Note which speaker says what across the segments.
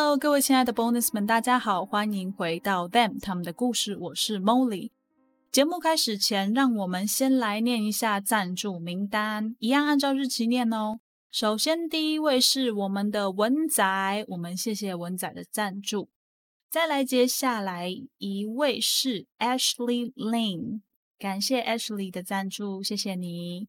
Speaker 1: Hello，各位亲爱的 Bonus 们，大家好，欢迎回到 Them 他们的故事。我是 Molly。节目开始前，让我们先来念一下赞助名单，一样按照日期念哦。首先，第一位是我们的文仔，我们谢谢文仔的赞助。再来，接下来一位是 Ashley Lin，感谢 Ashley 的赞助，谢谢你。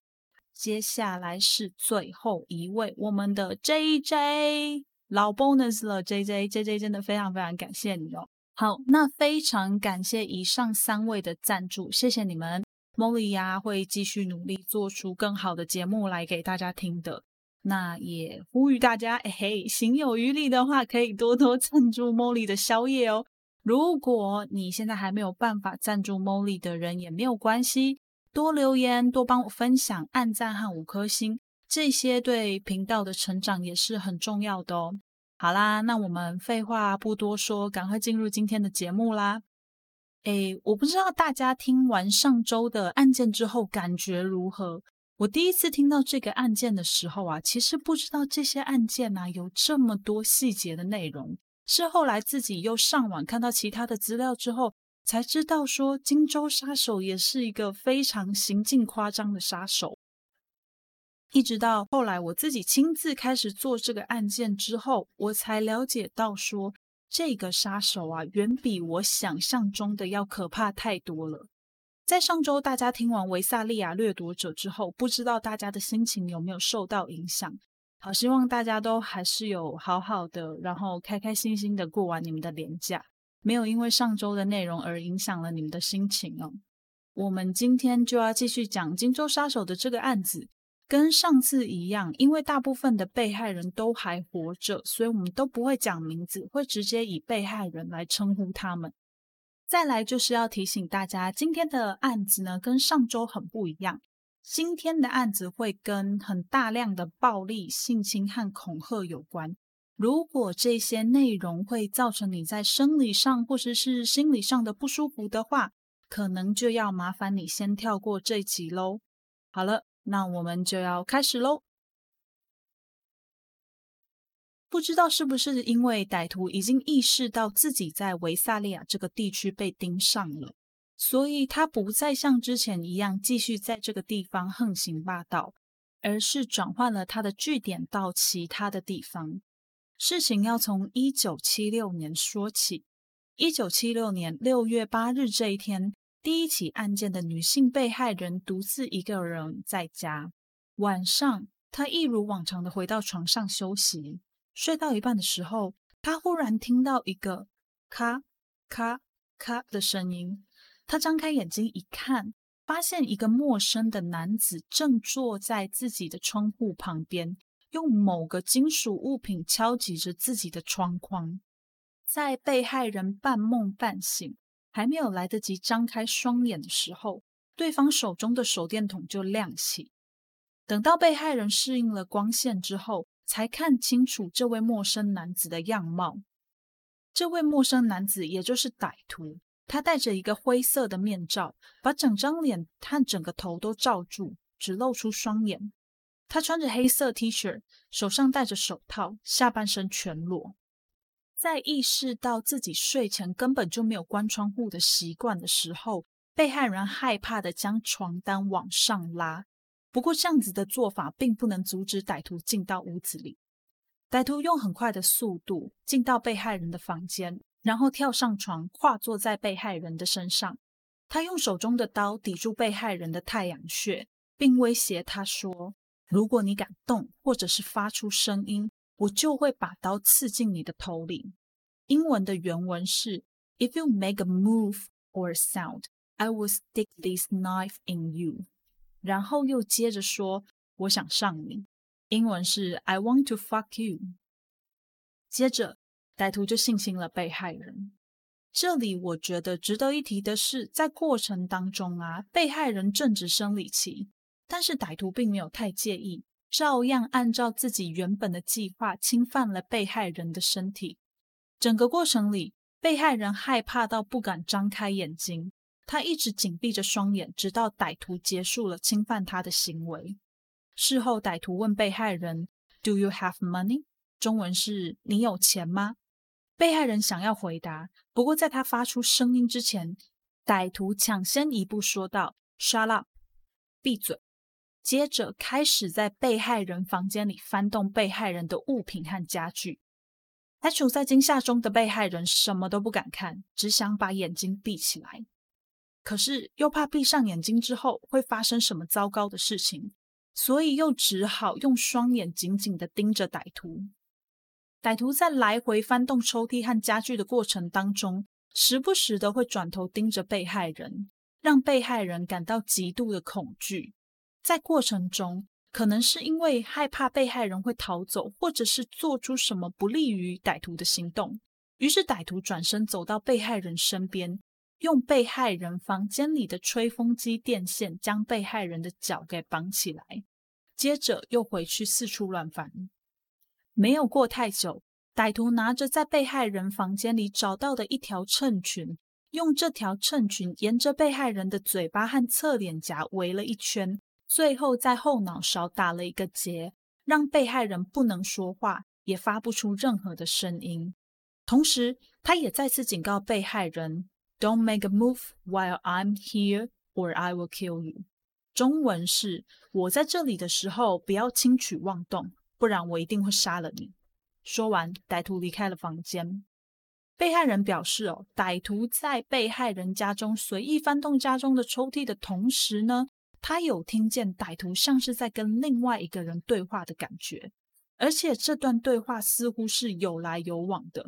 Speaker 1: 接下来是最后一位，我们的 JJ。老 bonus 了，J J J J 真的非常非常感谢你哦。好，那非常感谢以上三位的赞助，谢谢你们。Molly 呀会继续努力做出更好的节目来给大家听的。那也呼吁大家，哎嘿，行有余力的话，可以多多赞助 Molly 的宵夜哦。如果你现在还没有办法赞助 Molly 的人也没有关系，多留言，多帮我分享、按赞和五颗星。这些对频道的成长也是很重要的哦。好啦，那我们废话不多说，赶快进入今天的节目啦。诶，我不知道大家听完上周的案件之后感觉如何？我第一次听到这个案件的时候啊，其实不知道这些案件啊有这么多细节的内容，是后来自己又上网看到其他的资料之后，才知道说荆州杀手也是一个非常行径夸张的杀手。一直到后来，我自己亲自开始做这个案件之后，我才了解到说，这个杀手啊，远比我想象中的要可怕太多了。在上周大家听完维萨利亚掠夺者之后，不知道大家的心情有没有受到影响？好，希望大家都还是有好好的，然后开开心心的过完你们的年假，没有因为上周的内容而影响了你们的心情哦。我们今天就要继续讲荆州杀手的这个案子。跟上次一样，因为大部分的被害人都还活着，所以我们都不会讲名字，会直接以被害人来称呼他们。再来就是要提醒大家，今天的案子呢跟上周很不一样。今天的案子会跟很大量的暴力、性侵和恐吓有关。如果这些内容会造成你在生理上或者是心理上的不舒服的话，可能就要麻烦你先跳过这集喽。好了。那我们就要开始喽。不知道是不是因为歹徒已经意识到自己在维萨利亚这个地区被盯上了，所以他不再像之前一样继续在这个地方横行霸道，而是转换了他的据点到其他的地方。事情要从一九七六年说起。一九七六年六月八日这一天。第一起案件的女性被害人独自一个人在家。晚上，她一如往常的回到床上休息。睡到一半的时候，她忽然听到一个咔咔咔的声音。她张开眼睛一看，发现一个陌生的男子正坐在自己的窗户旁边，用某个金属物品敲击着自己的窗框。在被害人半梦半醒。还没有来得及张开双眼的时候，对方手中的手电筒就亮起。等到被害人适应了光线之后，才看清楚这位陌生男子的样貌。这位陌生男子也就是歹徒，他戴着一个灰色的面罩，把整张脸和整个头都罩住，只露出双眼。他穿着黑色 T 恤，手上戴着手套，下半身全裸。在意识到自己睡前根本就没有关窗户的习惯的时候，被害人害怕的将床单往上拉。不过这样子的做法并不能阻止歹徒进到屋子里。歹徒用很快的速度进到被害人的房间，然后跳上床，跨坐在被害人的身上。他用手中的刀抵住被害人的太阳穴，并威胁他说：“如果你敢动，或者是发出声音。”我就会把刀刺进你的头里。英文的原文是：If you make a move or a sound, I will stick this knife in you。然后又接着说：我想上你。英文是：I want to fuck you。接着歹徒就性侵了被害人。这里我觉得值得一提的是，在过程当中啊，被害人正值生理期，但是歹徒并没有太介意，照样按照自己原本的计划侵犯了被害人的身体。整个过程里，被害人害怕到不敢张开眼睛，他一直紧闭着双眼，直到歹徒结束了侵犯他的行为。事后，歹徒问被害人：“Do you have money？” 中文是“你有钱吗？”被害人想要回答，不过在他发出声音之前，歹徒抢先一步说道：“Shut up，闭嘴。”接着开始在被害人房间里翻动被害人的物品和家具。还处在惊吓中的被害人什么都不敢看，只想把眼睛闭起来。可是又怕闭上眼睛之后会发生什么糟糕的事情，所以又只好用双眼紧紧的盯着歹徒。歹徒在来回翻动抽屉和家具的过程当中，时不时的会转头盯着被害人，让被害人感到极度的恐惧。在过程中，可能是因为害怕被害人会逃走，或者是做出什么不利于歹徒的行动，于是歹徒转身走到被害人身边，用被害人房间里的吹风机电线将被害人的脚给绑起来，接着又回去四处乱翻。没有过太久，歹徒拿着在被害人房间里找到的一条衬裙，用这条衬裙沿着被害人的嘴巴和侧脸颊围了一圈。最后，在后脑勺打了一个结，让被害人不能说话，也发不出任何的声音。同时，他也再次警告被害人：“Don't make a move while I'm here, or I will kill you。”中文是：“我在这里的时候，不要轻举妄动，不然我一定会杀了你。”说完，歹徒离开了房间。被害人表示：“哦，歹徒在被害人家中随意翻动家中的抽屉的同时呢。”他有听见歹徒像是在跟另外一个人对话的感觉，而且这段对话似乎是有来有往的。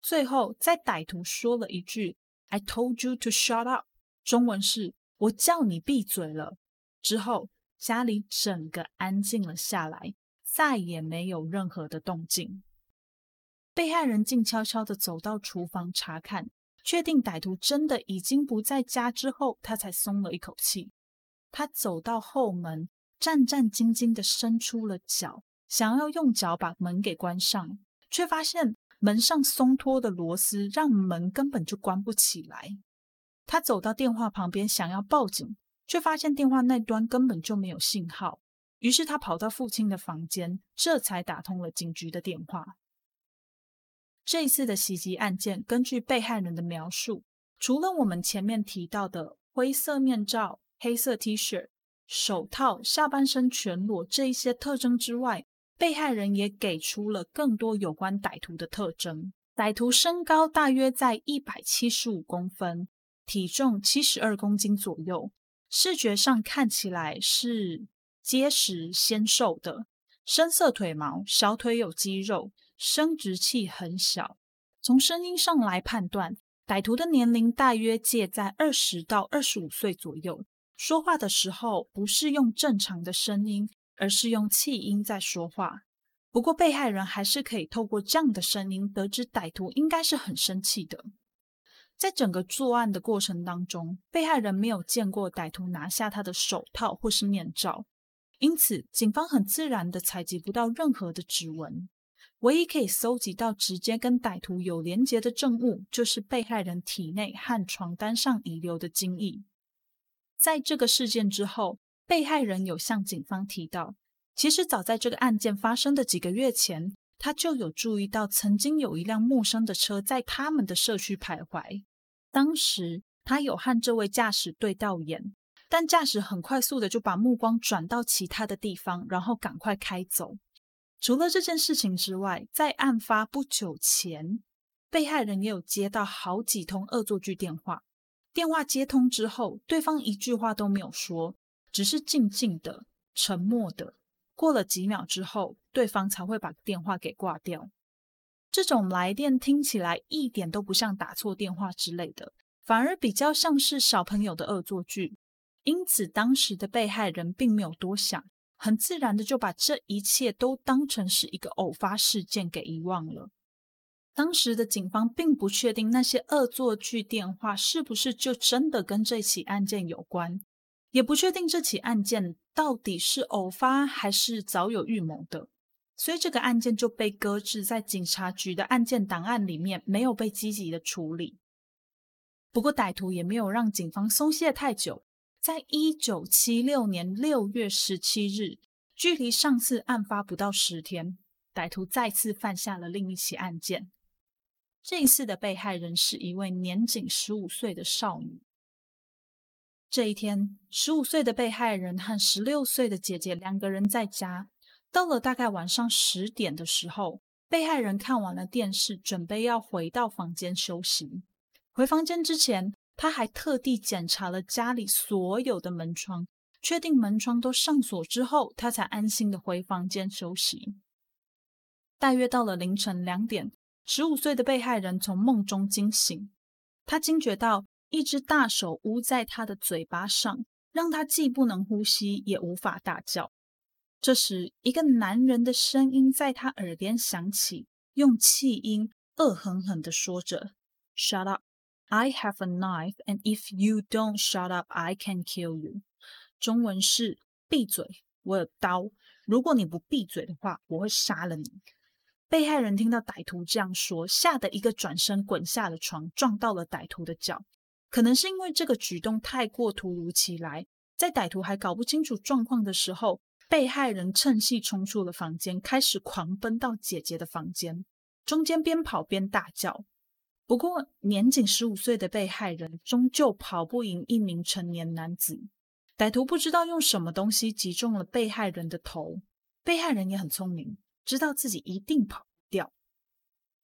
Speaker 1: 最后，在歹徒说了一句 “I told you to shut up”，中文是“我叫你闭嘴了”之后，家里整个安静了下来，再也没有任何的动静。被害人静悄悄的走到厨房查看，确定歹徒真的已经不在家之后，他才松了一口气。他走到后门，战战兢兢地伸出了脚，想要用脚把门给关上，却发现门上松脱的螺丝让门根本就关不起来。他走到电话旁边，想要报警，却发现电话那端根本就没有信号。于是他跑到父亲的房间，这才打通了警局的电话。这一次的袭击案件，根据被害人的描述，除了我们前面提到的灰色面罩。黑色 T 恤、手套、下半身全裸这一些特征之外，被害人也给出了更多有关歹徒的特征。歹徒身高大约在一百七十五公分，体重七十二公斤左右，视觉上看起来是结实纤瘦的，深色腿毛，小腿有肌肉，生殖器很小。从声音上来判断，歹徒的年龄大约介在二十到二十五岁左右。说话的时候不是用正常的声音，而是用气音在说话。不过被害人还是可以透过这样的声音得知歹徒应该是很生气的。在整个作案的过程当中，被害人没有见过歹徒拿下他的手套或是面罩，因此警方很自然的采集不到任何的指纹。唯一可以搜集到直接跟歹徒有连结的证物，就是被害人体内和床单上遗留的精液。在这个事件之后，被害人有向警方提到，其实早在这个案件发生的几个月前，他就有注意到曾经有一辆陌生的车在他们的社区徘徊。当时他有和这位驾驶对到眼，但驾驶很快速的就把目光转到其他的地方，然后赶快开走。除了这件事情之外，在案发不久前，被害人也有接到好几通恶作剧电话。电话接通之后，对方一句话都没有说，只是静静的、沉默的。过了几秒之后，对方才会把电话给挂掉。这种来电听起来一点都不像打错电话之类的，反而比较像是小朋友的恶作剧。因此，当时的被害人并没有多想，很自然的就把这一切都当成是一个偶发事件给遗忘了。当时的警方并不确定那些恶作剧电话是不是就真的跟这起案件有关，也不确定这起案件到底是偶发还是早有预谋的，所以这个案件就被搁置在警察局的案件档案里面，没有被积极的处理。不过歹徒也没有让警方松懈太久，在一九七六年六月十七日，距离上次案发不到十天，歹徒再次犯下了另一起案件。这一次的被害人是一位年仅十五岁的少女。这一天，十五岁的被害人和十六岁的姐姐两个人在家。到了大概晚上十点的时候，被害人看完了电视，准备要回到房间休息。回房间之前，他还特地检查了家里所有的门窗，确定门窗都上锁之后，他才安心的回房间休息。大约到了凌晨两点。十五岁的被害人从梦中惊醒，他惊觉到一只大手捂在他的嘴巴上，让他既不能呼吸，也无法大叫。这时，一个男人的声音在他耳边响起，用气音恶狠狠地说着：“Shut up! I have a knife, and if you don't shut up, I can kill you。”中文是：“闭嘴，我有刀。如果你不闭嘴的话，我会杀了你。”被害人听到歹徒这样说，吓得一个转身滚下了床，撞到了歹徒的脚。可能是因为这个举动太过突如其来，在歹徒还搞不清楚状况的时候，被害人趁隙冲出了房间，开始狂奔到姐姐的房间，中间边跑边大叫。不过年仅十五岁的被害人终究跑不赢一名成年男子。歹徒不知道用什么东西击中了被害人的头，被害人也很聪明。知道自己一定跑不掉，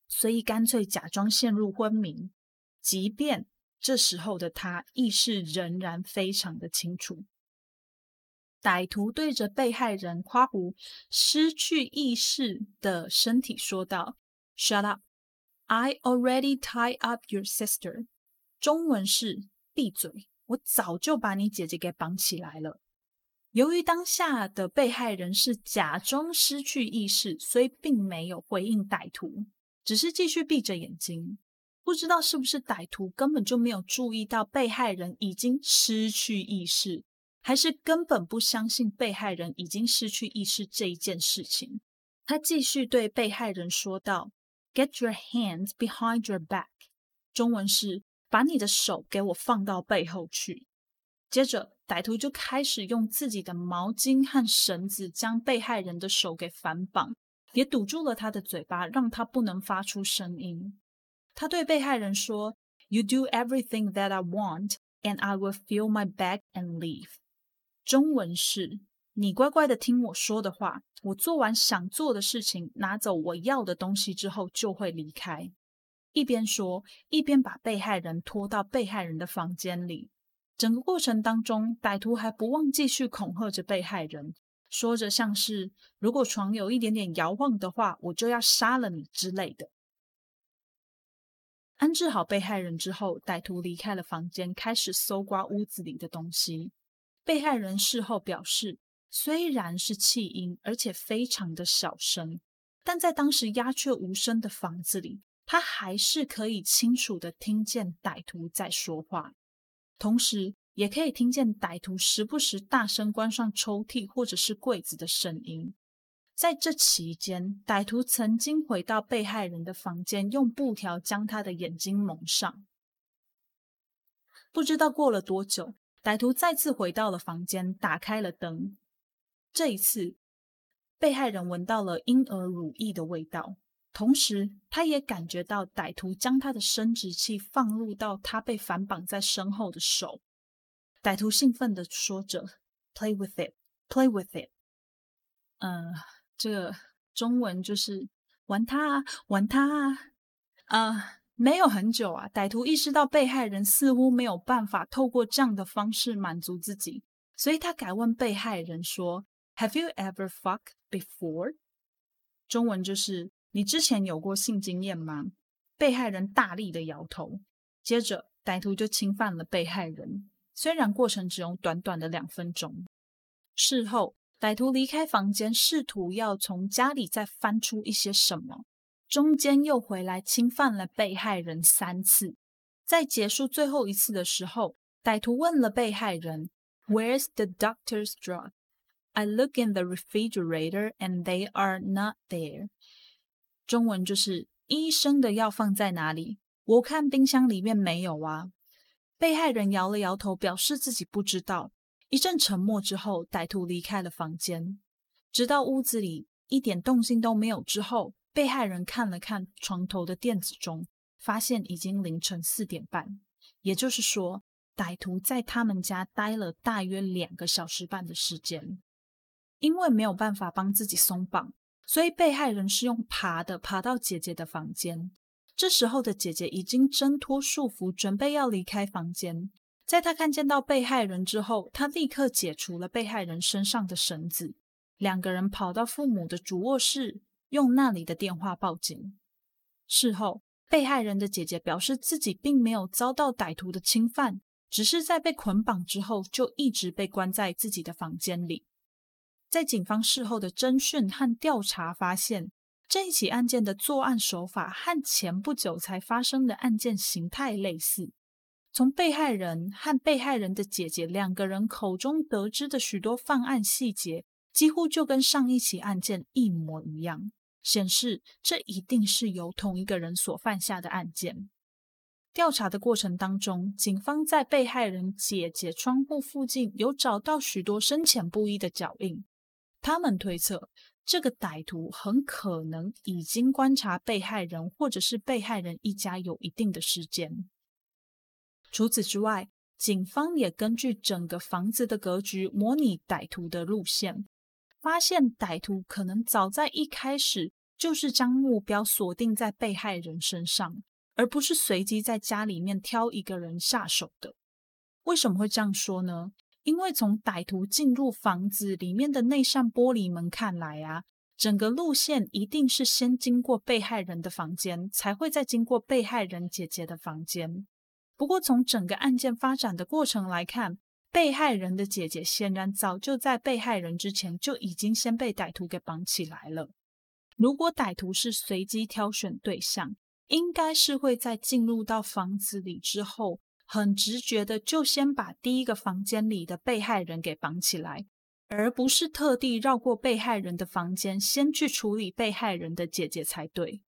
Speaker 1: 所以干脆假装陷入昏迷。即便这时候的他意识仍然非常的清楚。歹徒对着被害人夸胡失去意识的身体说道：“Shut up! I already tie up your sister。”中文是闭嘴，我早就把你姐姐给绑起来了。由于当下的被害人是假装失去意识，所以并没有回应歹徒，只是继续闭着眼睛。不知道是不是歹徒根本就没有注意到被害人已经失去意识，还是根本不相信被害人已经失去意识这一件事情。他继续对被害人说道：“Get your hands behind your back。”中文是把你的手给我放到背后去。接着。歹徒就开始用自己的毛巾和绳子将被害人的手给反绑，也堵住了他的嘴巴，让他不能发出声音。他对被害人说：“You do everything that I want, and I will fill my bag and leave。”中文是：“你乖乖的听我说的话，我做完想做的事情，拿走我要的东西之后就会离开。”一边说，一边把被害人拖到被害人的房间里。整个过程当中，歹徒还不忘继续恐吓着被害人，说着像是“如果床有一点点摇晃的话，我就要杀了你”之类的。安置好被害人之后，歹徒离开了房间，开始搜刮屋子里的东西。被害人事后表示，虽然是气音，而且非常的小声，但在当时鸦雀无声的房子里，他还是可以清楚的听见歹徒在说话。同时，也可以听见歹徒时不时大声关上抽屉或者是柜子的声音。在这期间，歹徒曾经回到被害人的房间，用布条将他的眼睛蒙上。不知道过了多久，歹徒再次回到了房间，打开了灯。这一次，被害人闻到了婴儿乳液的味道。同时，他也感觉到歹徒将他的生殖器放入到他被反绑在身后的手。歹徒兴奋地说着：“Play with it, play with it。”嗯，这个中文就是玩它啊，玩它啊。啊，没有很久啊，歹徒意识到被害人似乎没有办法透过这样的方式满足自己，所以他改问被害人说：“Have you ever fucked before？” 中文就是。你之前有过性经验吗？被害人大力的摇头。接着，歹徒就侵犯了被害人。虽然过程只用短短的两分钟。事后，歹徒离开房间，试图要从家里再翻出一些什么，中间又回来侵犯了被害人三次。在结束最后一次的时候，歹徒问了被害人：“Where's the doctor's drug？” I look in the refrigerator and they are not there。中文就是医生的药放在哪里？我看冰箱里面没有啊。被害人摇了摇头，表示自己不知道。一阵沉默之后，歹徒离开了房间，直到屋子里一点动静都没有之后，被害人看了看床头的电子钟，发现已经凌晨四点半。也就是说，歹徒在他们家待了大约两个小时半的时间。因为没有办法帮自己松绑，所以被害人是用爬的爬到姐姐的房间。这时候的姐姐已经挣脱束缚，准备要离开房间。在她看见到被害人之后，她立刻解除了被害人身上的绳子。两个人跑到父母的主卧室，用那里的电话报警。事后，被害人的姐姐表示自己并没有遭到歹徒的侵犯，只是在被捆绑之后就一直被关在自己的房间里。在警方事后的侦讯和调查发现，这一起案件的作案手法和前不久才发生的案件形态类似。从被害人和被害人的姐姐两个人口中得知的许多犯案细节，几乎就跟上一起案件一模一样，显示这一定是由同一个人所犯下的案件。调查的过程当中，警方在被害人姐姐窗户附近有找到许多深浅不一的脚印。他们推测，这个歹徒很可能已经观察被害人或者是被害人一家有一定的时间。除此之外，警方也根据整个房子的格局模拟歹徒的路线，发现歹徒可能早在一开始就是将目标锁定在被害人身上，而不是随机在家里面挑一个人下手的。为什么会这样说呢？因为从歹徒进入房子里面的那扇玻璃门看来啊，整个路线一定是先经过被害人的房间，才会再经过被害人姐姐的房间。不过从整个案件发展的过程来看，被害人的姐姐显然早就在被害人之前就已经先被歹徒给绑起来了。如果歹徒是随机挑选对象，应该是会在进入到房子里之后。很直觉的，就先把第一个房间里的被害人给绑起来，而不是特地绕过被害人的房间，先去处理被害人的姐姐才对。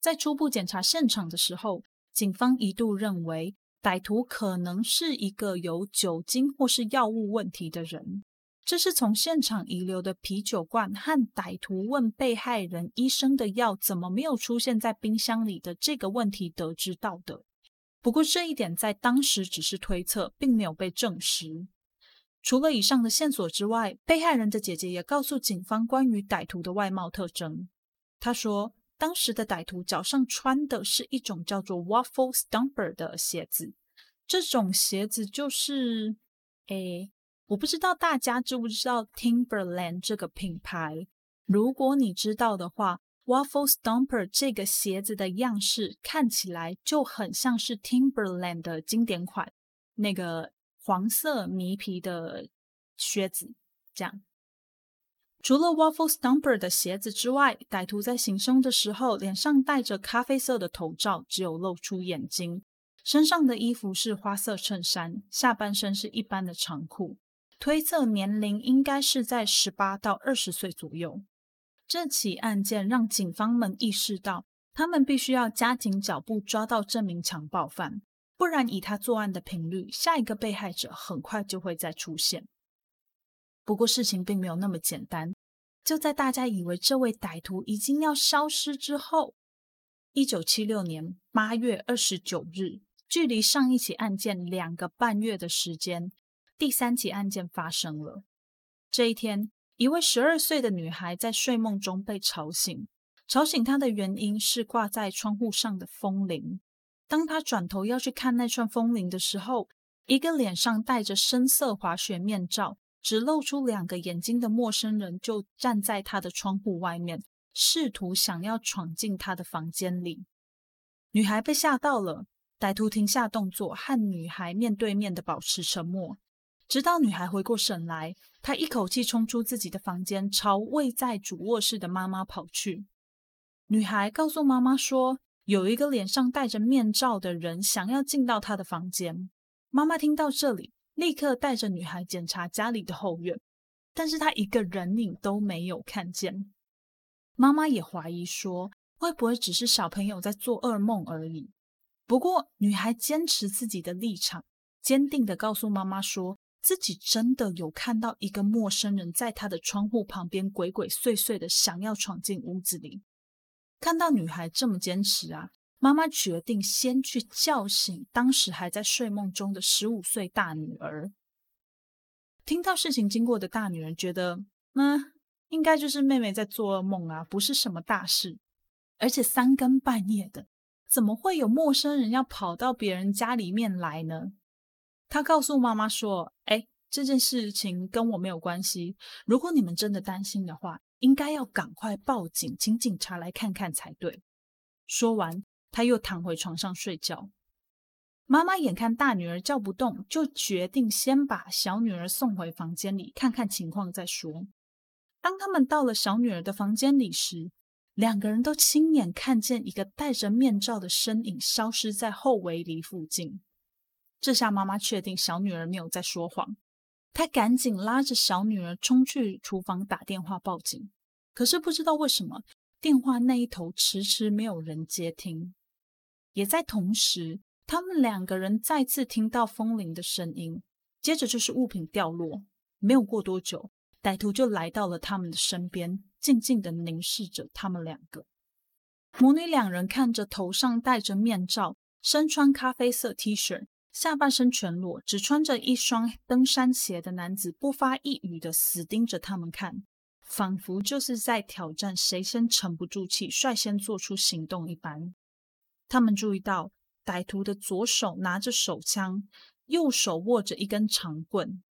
Speaker 1: 在初步检查现场的时候，警方一度认为歹徒可能是一个有酒精或是药物问题的人，这是从现场遗留的啤酒罐和歹徒问被害人医生的药怎么没有出现在冰箱里的这个问题得知到的。不过这一点在当时只是推测，并没有被证实。除了以上的线索之外，被害人的姐姐也告诉警方关于歹徒的外貌特征。她说，当时的歹徒脚上穿的是一种叫做 Waffle Stomper 的鞋子。这种鞋子就是……诶，我不知道大家知不知道 Timberland 这个品牌。如果你知道的话。Waffle Stomper 这个鞋子的样式看起来就很像是 Timberland 的经典款，那个黄色呢皮的靴子。这样，除了 Waffle Stomper 的鞋子之外，歹徒在行凶的时候脸上戴着咖啡色的头罩，只有露出眼睛。身上的衣服是花色衬衫，下半身是一般的长裤。推测年龄应该是在十八到二十岁左右。这起案件让警方们意识到，他们必须要加紧脚步抓到这名强暴犯，不然以他作案的频率，下一个被害者很快就会再出现。不过事情并没有那么简单。就在大家以为这位歹徒已经要消失之后，一九七六年八月二十九日，距离上一起案件两个半月的时间，第三起案件发生了。这一天。一位十二岁的女孩在睡梦中被吵醒，吵醒她的原因是挂在窗户上的风铃。当她转头要去看那串风铃的时候，一个脸上戴着深色滑雪面罩、只露出两个眼睛的陌生人就站在她的窗户外面，试图想要闯进她的房间里。女孩被吓到了，歹徒停下动作，和女孩面对面的保持沉默。直到女孩回过神来，她一口气冲出自己的房间，朝位在主卧室的妈妈跑去。女孩告诉妈妈说，有一个脸上戴着面罩的人想要进到她的房间。妈妈听到这里，立刻带着女孩检查家里的后院，但是她一个人影都没有看见。妈妈也怀疑说，会不会只是小朋友在做噩梦而已？不过，女孩坚持自己的立场，坚定的告诉妈妈说。自己真的有看到一个陌生人在他的窗户旁边鬼鬼祟祟的想要闯进屋子里。看到女孩这么坚持啊，妈妈决定先去叫醒当时还在睡梦中的十五岁大女儿。听到事情经过的大女儿觉得，嗯，应该就是妹妹在做噩梦啊，不是什么大事。而且三更半夜的，怎么会有陌生人要跑到别人家里面来呢？他告诉妈妈说：“哎，这件事情跟我没有关系。如果你们真的担心的话，应该要赶快报警，请警察来看看才对。”说完，他又躺回床上睡觉。妈妈眼看大女儿叫不动，就决定先把小女儿送回房间里看看情况再说。当他们到了小女儿的房间里时，两个人都亲眼看见一个戴着面罩的身影消失在后围篱附近。这下妈妈确定小女儿没有在说谎，她赶紧拉着小女儿冲去厨房打电话报警。可是不知道为什么，电话那一头迟迟没有人接听。也在同时，他们两个人再次听到风铃的声音，接着就是物品掉落。没有过多久，歹徒就来到了他们的身边，静静的凝视着他们两个。母女两人看着头上戴着面罩、身穿咖啡色 T 恤。下半身全裸，只穿着一双登山鞋的男子不发一语的死盯着他们看，仿佛就是在挑战谁先沉不住气，率先做出行动一般。他们注意到歹徒的左手拿着手枪，右手握着一根长棍。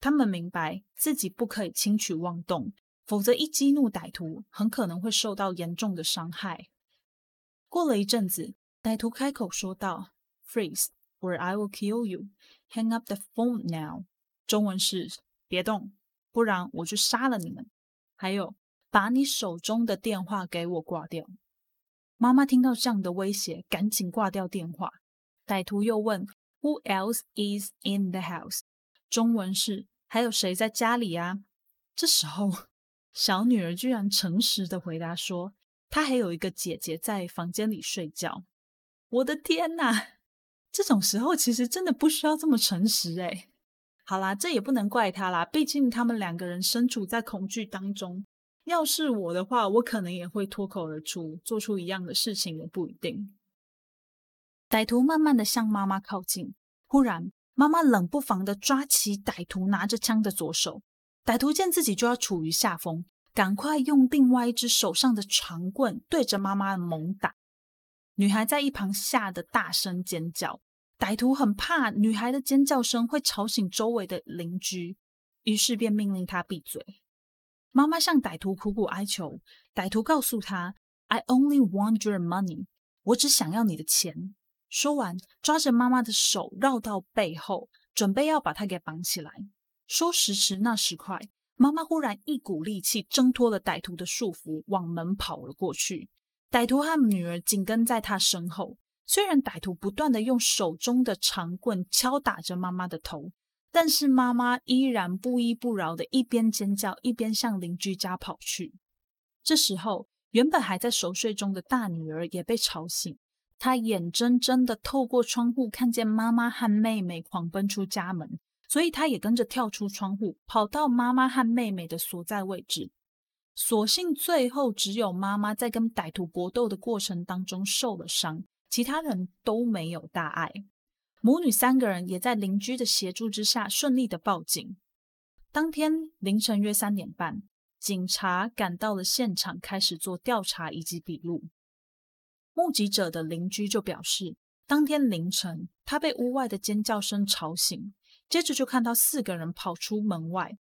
Speaker 1: 他们明白自己不可以轻举妄动，否则一激怒歹徒，很可能会受到严重的伤害。过了一阵子，歹徒开口说道：“Freeze。” Or I will kill you. Hang up the phone now. 中文是别动，不然我就杀了你们。还有，把你手中的电话给我挂掉。妈妈听到这样的威胁，赶紧挂掉电话。歹徒又问：Who else is in the house？中文是还有谁在家里啊？这时候，小女儿居然诚实的回答说：她还有一个姐姐在房间里睡觉。我的天哪！这种时候其实真的不需要这么诚实哎。好啦，这也不能怪他啦，毕竟他们两个人身处在恐惧当中。要是我的话，我可能也会脱口而出，做出一样的事情也不一定。歹徒慢慢的向妈妈靠近，忽然妈妈冷不防的抓起歹徒拿着枪的左手。歹徒见自己就要处于下风，赶快用另外一只手上的长棍对着妈妈猛打。女孩在一旁吓得大声尖叫，歹徒很怕女孩的尖叫声会吵醒周围的邻居，于是便命令她闭嘴。妈妈向歹徒苦苦哀求，歹徒告诉她：“I only want your money，我只想要你的钱。”说完，抓着妈妈的手绕到背后，准备要把她给绑起来。说时迟，那时快，妈妈忽然一股力气挣脱了歹徒的束缚，往门跑了过去。歹徒和女儿紧跟在他身后。虽然歹徒不断的用手中的长棍敲打着妈妈的头，但是妈妈依然不依不饶的一边尖叫，一边向邻居家跑去。这时候，原本还在熟睡中的大女儿也被吵醒，她眼睁睁的透过窗户看见妈妈和妹妹狂奔出家门，所以她也跟着跳出窗户，跑到妈妈和妹妹的所在位置。所幸最后只有妈妈在跟歹徒搏斗的过程当中受了伤，其他人都没有大碍。母女三个人也在邻居的协助之下顺利的报警。当天凌晨约三点半，警察赶到了现场，开始做调查以及笔录。目击者的邻居就表示，当天凌晨他被屋外的尖叫声吵醒，接着就看到四个人跑出门外，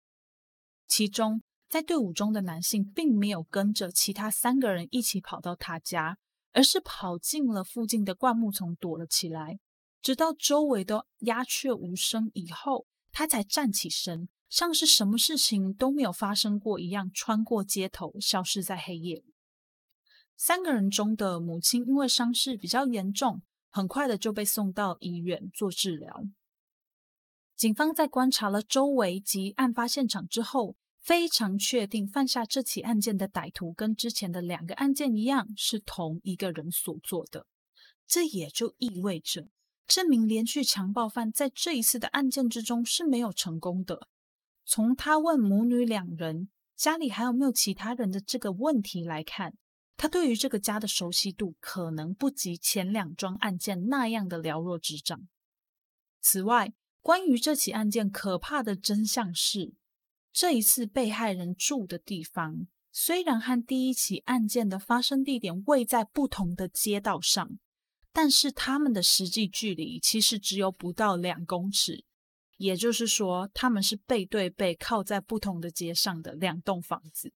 Speaker 1: 其中。在队伍中的男性并没有跟着其他三个人一起跑到他家，而是跑进了附近的灌木丛躲了起来，直到周围都鸦雀无声以后，他才站起身，像是什么事情都没有发生过一样，穿过街头，消失在黑夜。三个人中的母亲因为伤势比较严重，很快的就被送到医院做治疗。警方在观察了周围及案发现场之后，非常确定犯下这起案件的歹徒跟之前的两个案件一样，是同一个人所做的。这也就意味着，这名连续强暴犯在这一次的案件之中是没有成功的。从他问母女两人家里还有没有其他人的这个问题来看，他对于这个家的熟悉度可能不及前两桩案件那样的了若指掌。此外，关于这起案件可怕的真相是，这一次被害人住的地方虽然和第一起案件的发生地点位在不同的街道上，但是他们的实际距离其实只有不到两公尺，也就是说，他们是背对背靠在不同的街上的两栋房子。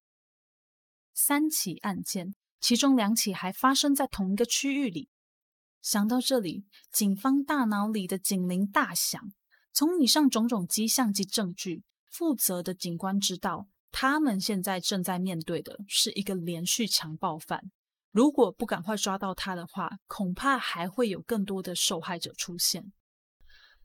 Speaker 1: 三起案件，其中两起还发生在同一个区域里。想到这里，警方大脑里的警铃大响。从以上种种迹象及证据，负责的警官知道，他们现在正在面对的是一个连续强暴犯。如果不赶快抓到他的话，恐怕还会有更多的受害者出现。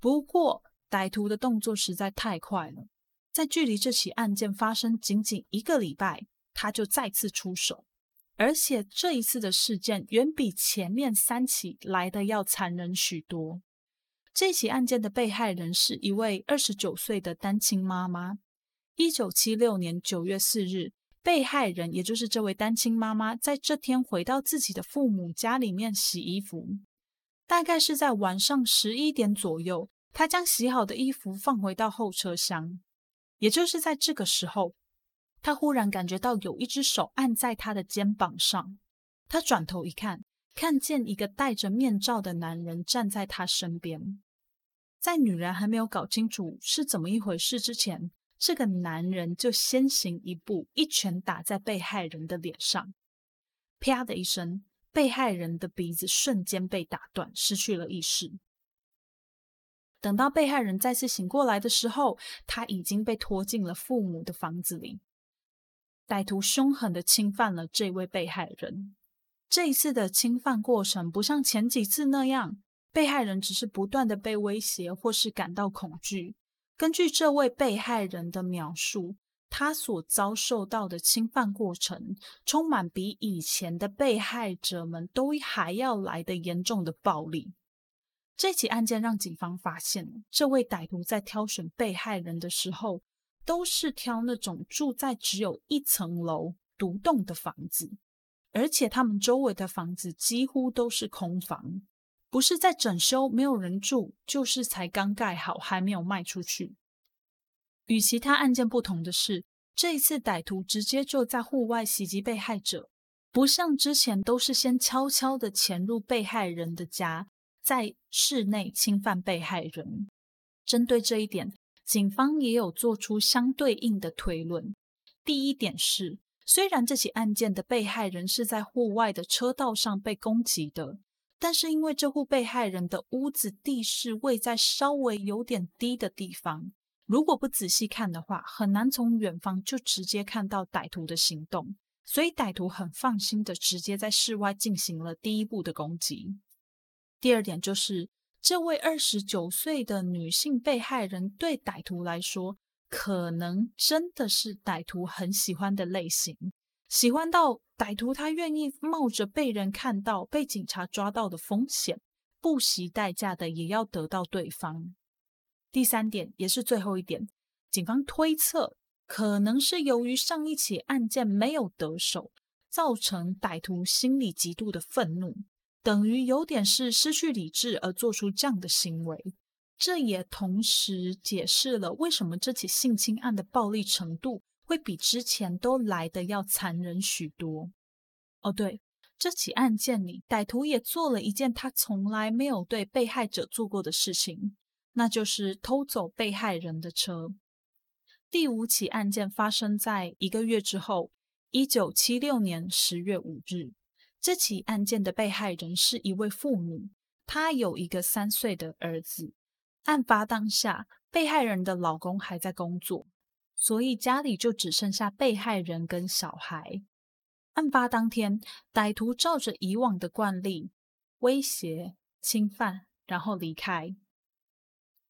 Speaker 1: 不过，歹徒的动作实在太快了，在距离这起案件发生仅仅一个礼拜，他就再次出手，而且这一次的事件远比前面三起来的要残忍许多。这起案件的被害人是一位二十九岁的单亲妈妈。一九七六年九月四日，被害人也就是这位单亲妈妈，在这天回到自己的父母家里面洗衣服。大概是在晚上十一点左右，她将洗好的衣服放回到后车厢。也就是在这个时候，她忽然感觉到有一只手按在她的肩膀上。她转头一看，看见一个戴着面罩的男人站在她身边。在女人还没有搞清楚是怎么一回事之前，这个男人就先行一步，一拳打在被害人的脸上，啪的一声，被害人的鼻子瞬间被打断，失去了意识。等到被害人再次醒过来的时候，他已经被拖进了父母的房子里。歹徒凶狠的侵犯了这位被害人，这一次的侵犯过程不像前几次那样。被害人只是不断的被威胁，或是感到恐惧。根据这位被害人的描述，他所遭受到的侵犯过程，充满比以前的被害者们都还要来的严重的暴力。这起案件让警方发现，这位歹徒在挑选被害人的时候，都是挑那种住在只有一层楼独栋的房子，而且他们周围的房子几乎都是空房。不是在整修，没有人住，就是才刚盖好，还没有卖出去。与其他案件不同的是，这一次歹徒直接就在户外袭击被害者，不像之前都是先悄悄的潜入被害人的家，在室内侵犯被害人。针对这一点，警方也有做出相对应的推论。第一点是，虽然这起案件的被害人是在户外的车道上被攻击的。但是因为这户被害人的屋子地势位在稍微有点低的地方，如果不仔细看的话，很难从远方就直接看到歹徒的行动，所以歹徒很放心的直接在室外进行了第一步的攻击。第二点就是，这位二十九岁的女性被害人对歹徒来说，可能真的是歹徒很喜欢的类型。喜欢到歹徒他愿意冒着被人看到、被警察抓到的风险，不惜代价的也要得到对方。第三点也是最后一点，警方推测可能是由于上一起案件没有得手，造成歹徒心里极度的愤怒，等于有点是失去理智而做出这样的行为。这也同时解释了为什么这起性侵案的暴力程度。会比之前都来的要残忍许多。哦，对，这起案件里，歹徒也做了一件他从来没有对被害者做过的事情，那就是偷走被害人的车。第五起案件发生在一个月之后，一九七六年十月五日。这起案件的被害人是一位妇女，她有一个三岁的儿子。案发当下，被害人的老公还在工作。所以家里就只剩下被害人跟小孩。案发当天，歹徒照着以往的惯例威胁、侵犯，然后离开。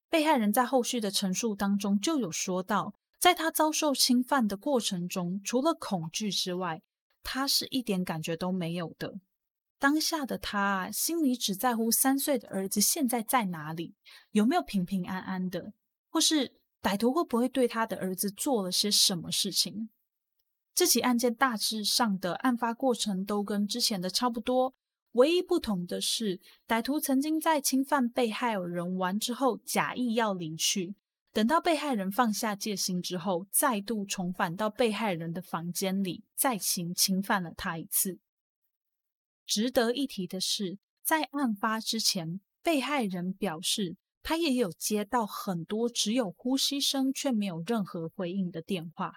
Speaker 1: 被害人在后续的陈述当中就有说到，在他遭受侵犯的过程中，除了恐惧之外，他是一点感觉都没有的。当下的他心里只在乎三岁的儿子现在在哪里，有没有平平安安的，或是歹徒会不会对他的儿子做了些什么事情。这起案件大致上的案发过程都跟之前的差不多，唯一不同的是，歹徒曾经在侵犯被害人完之后，假意要离去，等到被害人放下戒心之后，再度重返到被害人的房间里，再行侵犯了他一次。值得一提的是，在案发之前，被害人表示他也有接到很多只有呼吸声却没有任何回应的电话。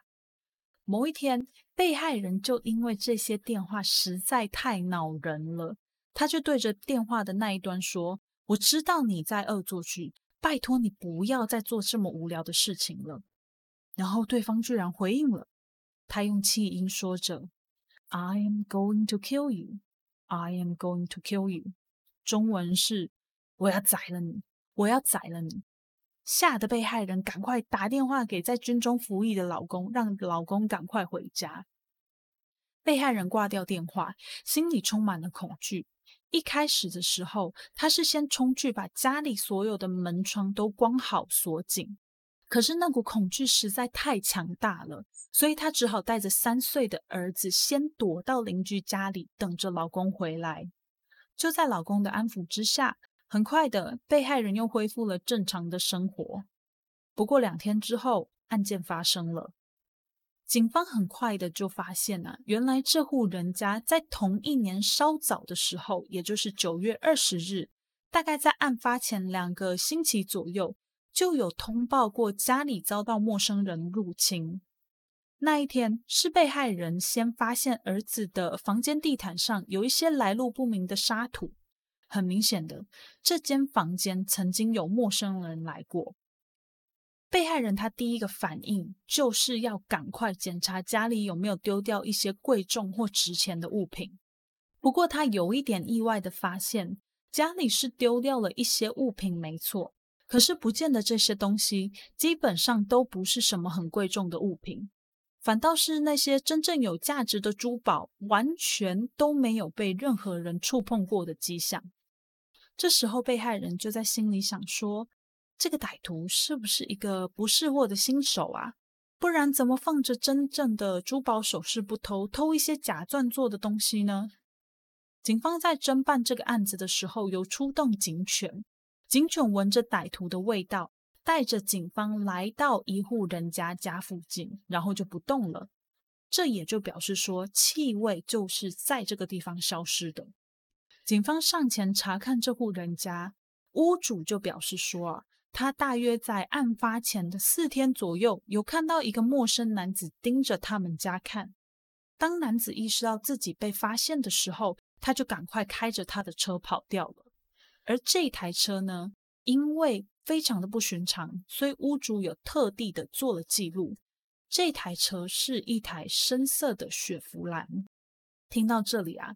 Speaker 1: 某一天，被害人就因为这些电话实在太恼人了，他就对着电话的那一端说：“我知道你在恶作剧，拜托你不要再做这么无聊的事情了。”然后对方居然回应了，他用气音说着：“I am going to kill you, I am going to kill you。”中文是：“我要宰了你，我要宰了你。”吓得被害人赶快打电话给在军中服役的老公，让老公赶快回家。被害人挂掉电话，心里充满了恐惧。一开始的时候，他是先冲去把家里所有的门窗都关好锁紧，可是那股恐惧实在太强大了，所以他只好带着三岁的儿子先躲到邻居家里，等着老公回来。就在老公的安抚之下。很快的，被害人又恢复了正常的生活。不过两天之后，案件发生了。警方很快的就发现啊，原来这户人家在同一年稍早的时候，也就是九月二十日，大概在案发前两个星期左右，就有通报过家里遭到陌生人入侵。那一天是被害人先发现儿子的房间地毯上有一些来路不明的沙土。很明显的，这间房间曾经有陌生人来过。被害人他第一个反应就是要赶快检查家里有没有丢掉一些贵重或值钱的物品。不过他有一点意外的发现，家里是丢掉了一些物品，没错。可是不见得这些东西基本上都不是什么很贵重的物品。反倒是那些真正有价值的珠宝，完全都没有被任何人触碰过的迹象。这时候，被害人就在心里想说：“这个歹徒是不是一个不识货的新手啊？不然怎么放着真正的珠宝首饰不偷，偷一些假钻做的东西呢？”警方在侦办这个案子的时候，有出动警犬。警犬闻着歹徒的味道，带着警方来到一户人家家附近，然后就不动了。这也就表示说，气味就是在这个地方消失的。警方上前查看这户人家，屋主就表示说啊，他大约在案发前的四天左右，有看到一个陌生男子盯着他们家看。当男子意识到自己被发现的时候，他就赶快开着他的车跑掉了。而这台车呢，因为非常的不寻常，所以屋主有特地的做了记录。这台车是一台深色的雪佛兰。听到这里啊。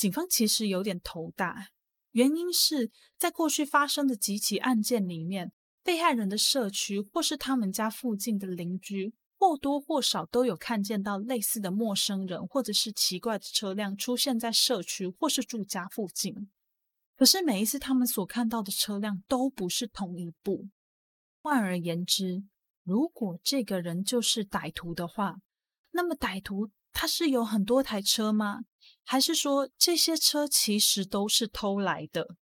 Speaker 1: 警方其实有点头大，原因是在过去发生的几起案件里面，被害人的社区或是他们家附近的邻居或多或少都有看见到类似的陌生人或者是奇怪的车辆出现在社区或是住家附近。可是每一次他们所看到的车辆都不是同一部。换而言之，如果这个人就是歹徒的话，那么歹徒他是有很多台车吗？还是说这些车其实都是偷来的？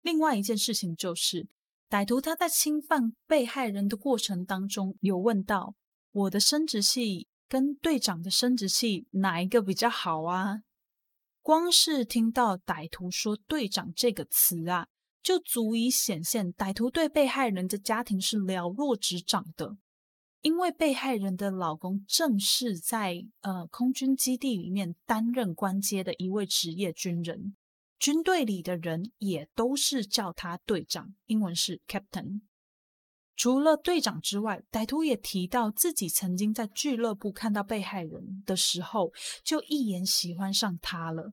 Speaker 1: 另外一件事情就是，歹徒他在侵犯被害人的过程当中，有问到我的生殖器跟队长的生殖器哪一个比较好啊？光是听到歹徒说“队长”这个词啊，就足以显现歹徒对被害人的家庭是了若指掌的。因为被害人的老公正是在呃空军基地里面担任官阶的一位职业军人，军队里的人也都是叫他队长，英文是 captain。除了队长之外，歹徒也提到自己曾经在俱乐部看到被害人的时候，就一眼喜欢上他了。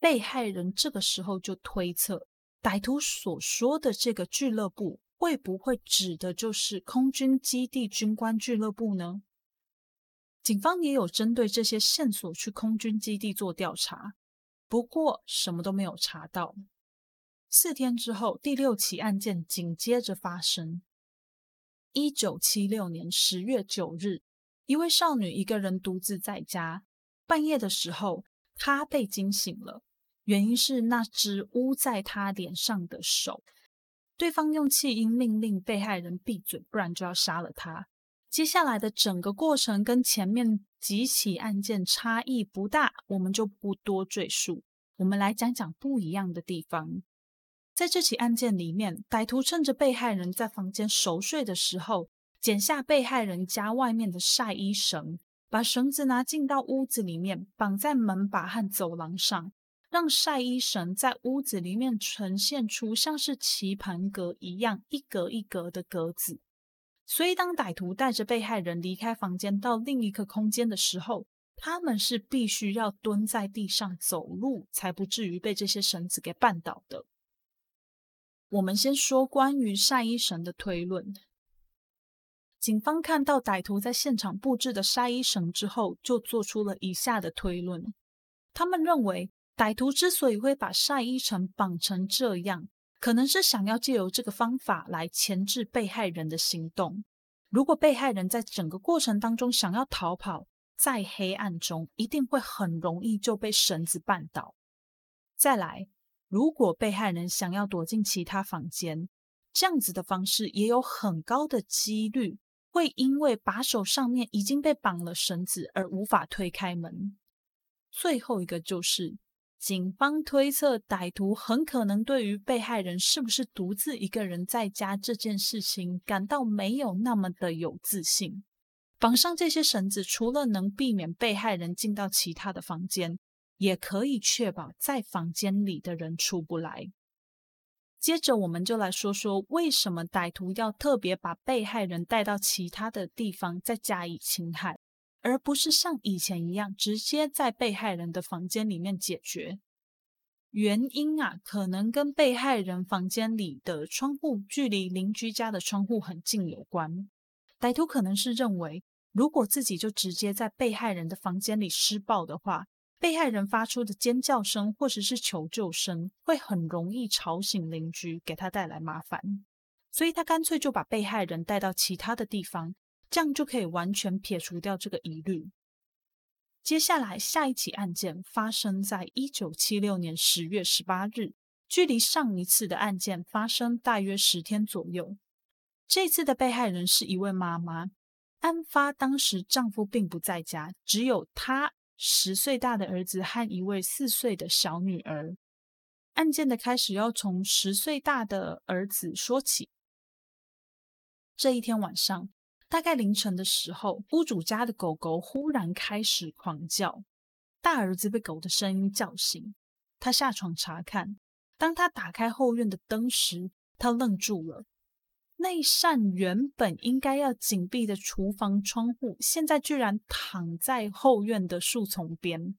Speaker 1: 被害人这个时候就推测，歹徒所说的这个俱乐部，会不会指的就是空军基地军官俱乐部呢？警方也有针对这些线索去空军基地做调查，不过什么都没有查到。四天之后，第六起案件紧接着发生。一九七六年十月九日，一位少女一个人独自在家。半夜的时候，她被惊醒了，原因是那只捂在她脸上的手。对方用气音命令被害人闭嘴，不然就要杀了他。接下来的整个过程跟前面几起案件差异不大，我们就不多赘述。我们来讲讲不一样的地方。在这起案件里面，歹徒趁着被害人在房间熟睡的时候，剪下被害人家外面的晒衣绳，把绳子拿进到屋子里面，绑在门把和走廊上，让晒衣绳在屋子里面呈现出像是棋盘格一样一格一格的格子。所以，当歹徒带着被害人离开房间到另一个空间的时候，他们是必须要蹲在地上走路，才不至于被这些绳子给绊倒的。我们先说关于晒衣绳的推论。警方看到歹徒在现场布置的晒衣绳之后，就做出了以下的推论：他们认为，歹徒之所以会把晒衣绳绑成这样，可能是想要借由这个方法来钳制被害人的行动。如果被害人在整个过程当中想要逃跑，在黑暗中一定会很容易就被绳子绊倒。再来。如果被害人想要躲进其他房间，这样子的方式也有很高的几率会因为把手上面已经被绑了绳子而无法推开门。最后一个就是，警方推测歹徒很可能对于被害人是不是独自一个人在家这件事情感到没有那么的有自信。绑上这些绳子，除了能避免被害人进到其他的房间。也可以确保在房间里的人出不来。接着，我们就来说说为什么歹徒要特别把被害人带到其他的地方再加以侵害，而不是像以前一样直接在被害人的房间里面解决。原因啊，可能跟被害人房间里的窗户距离邻居家的窗户很近有关。歹徒可能是认为，如果自己就直接在被害人的房间里施暴的话，被害人发出的尖叫声或者是求救声，会很容易吵醒邻居，给他带来麻烦。所以他干脆就把被害人带到其他的地方，这样就可以完全撇除掉这个疑虑。接下来，下一起案件发生在一九七六年十月十八日，距离上一次的案件发生大约十天左右。这次的被害人是一位妈妈，案发当时丈夫并不在家，只有她。十岁大的儿子和一位四岁的小女儿。案件的开始要从十岁大的儿子说起。这一天晚上，大概凌晨的时候，屋主家的狗狗忽然开始狂叫。大儿子被狗的声音叫醒，他下床查看。当他打开后院的灯时，他愣住了。那扇原本应该要紧闭的厨房窗户，现在居然躺在后院的树丛边。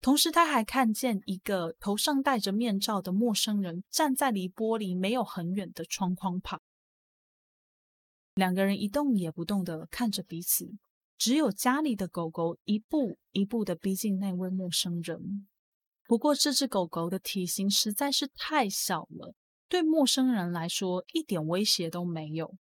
Speaker 1: 同时，他还看见一个头上戴着面罩的陌生人站在离玻璃没有很远的窗框旁。两个人一动也不动的看着彼此，只有家里的狗狗一步一步的逼近那位陌生人。不过，这只狗狗的体型实在是太小了。对陌生人来说一点威胁都没有。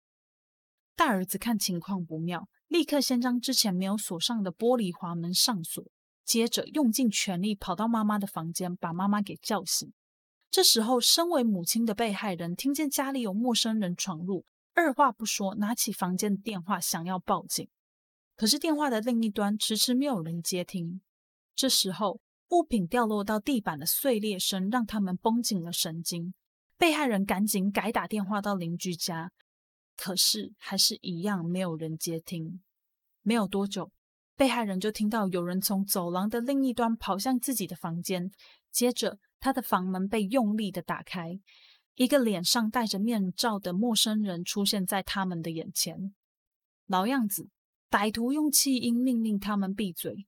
Speaker 1: 大儿子看情况不妙，立刻先将之前没有锁上的玻璃滑门上锁，接着用尽全力跑到妈妈的房间，把妈妈给叫醒。这时候，身为母亲的被害人听见家里有陌生人闯入，二话不说拿起房间的电话想要报警，可是电话的另一端迟迟没有人接听。这时候，物品掉落到地板的碎裂声让他们绷紧了神经。被害人赶紧改打电话到邻居家，可是还是一样没有人接听。没有多久，被害人就听到有人从走廊的另一端跑向自己的房间，接着他的房门被用力的打开，一个脸上戴着面罩的陌生人出现在他们的眼前。老样子，歹徒用气音命令他们闭嘴。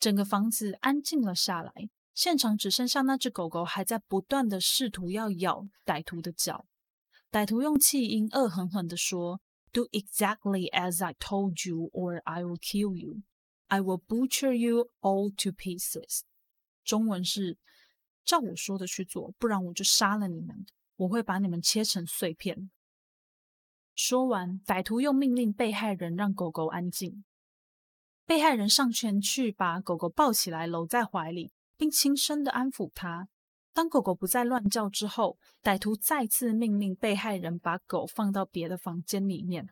Speaker 1: 整个房子安静了下来，现场只剩下那只狗狗还在不断的试图要咬歹徒的脚。歹徒用气音恶狠狠地说：“Do exactly as I told you, or I will kill you. I will butcher you all to pieces.” 中文是：照我说的去做，不然我就杀了你们。我会把你们切成碎片。说完，歹徒又命令被害人让狗狗安静。被害人上前去把狗狗抱起来，搂在怀里，并轻声的安抚它。当狗狗不再乱叫之后，歹徒再次命令被害人把狗放到别的房间里面。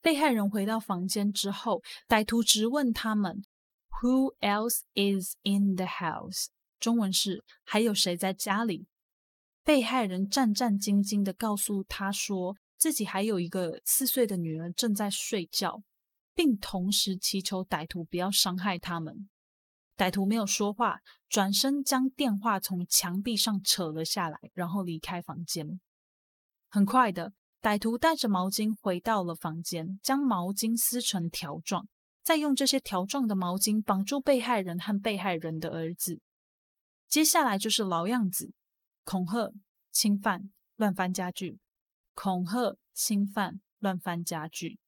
Speaker 1: 被害人回到房间之后，歹徒直问他们：“Who else is in the house？” 中文是“还有谁在家里？”被害人战战兢兢地告诉他说，自己还有一个四岁的女儿正在睡觉，并同时祈求歹徒不要伤害他们。歹徒没有说话，转身将电话从墙壁上扯了下来，然后离开房间。很快的，歹徒带着毛巾回到了房间，将毛巾撕成条状，再用这些条状的毛巾绑住被害人和被害人的儿子。接下来就是老样子，恐吓、侵犯、乱翻家具；恐吓、侵犯、乱翻家具。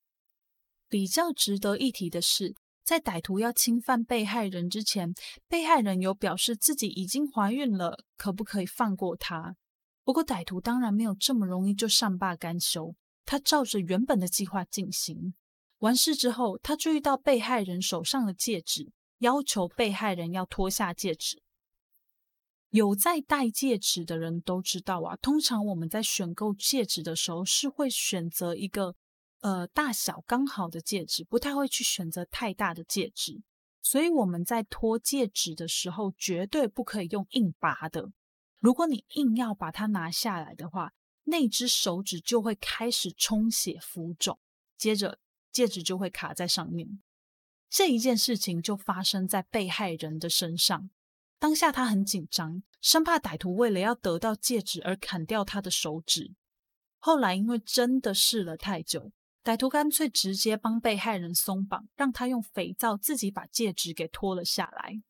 Speaker 1: 比较值得一提的是。在歹徒要侵犯被害人之前，被害人有表示自己已经怀孕了，可不可以放过他？不过歹徒当然没有这么容易就善罢甘休，他照着原本的计划进行。完事之后，他注意到被害人手上的戒指，要求被害人要脱下戒指。有在戴戒指的人都知道啊，通常我们在选购戒指的时候是会选择一个。呃，大小刚好的戒指，不太会去选择太大的戒指，所以我们在脱戒指的时候，绝对不可以用硬拔的。如果你硬要把它拿下来的话，那只手指就会开始充血浮肿，接着戒指就会卡在上面。这一件事情就发生在被害人的身上，当下他很紧张，生怕歹徒为了要得到戒指而砍掉他的手指。后来因为真的试了太久。歹徒干脆直接帮被害人松绑，让他用肥皂自己把戒指给脱了下来。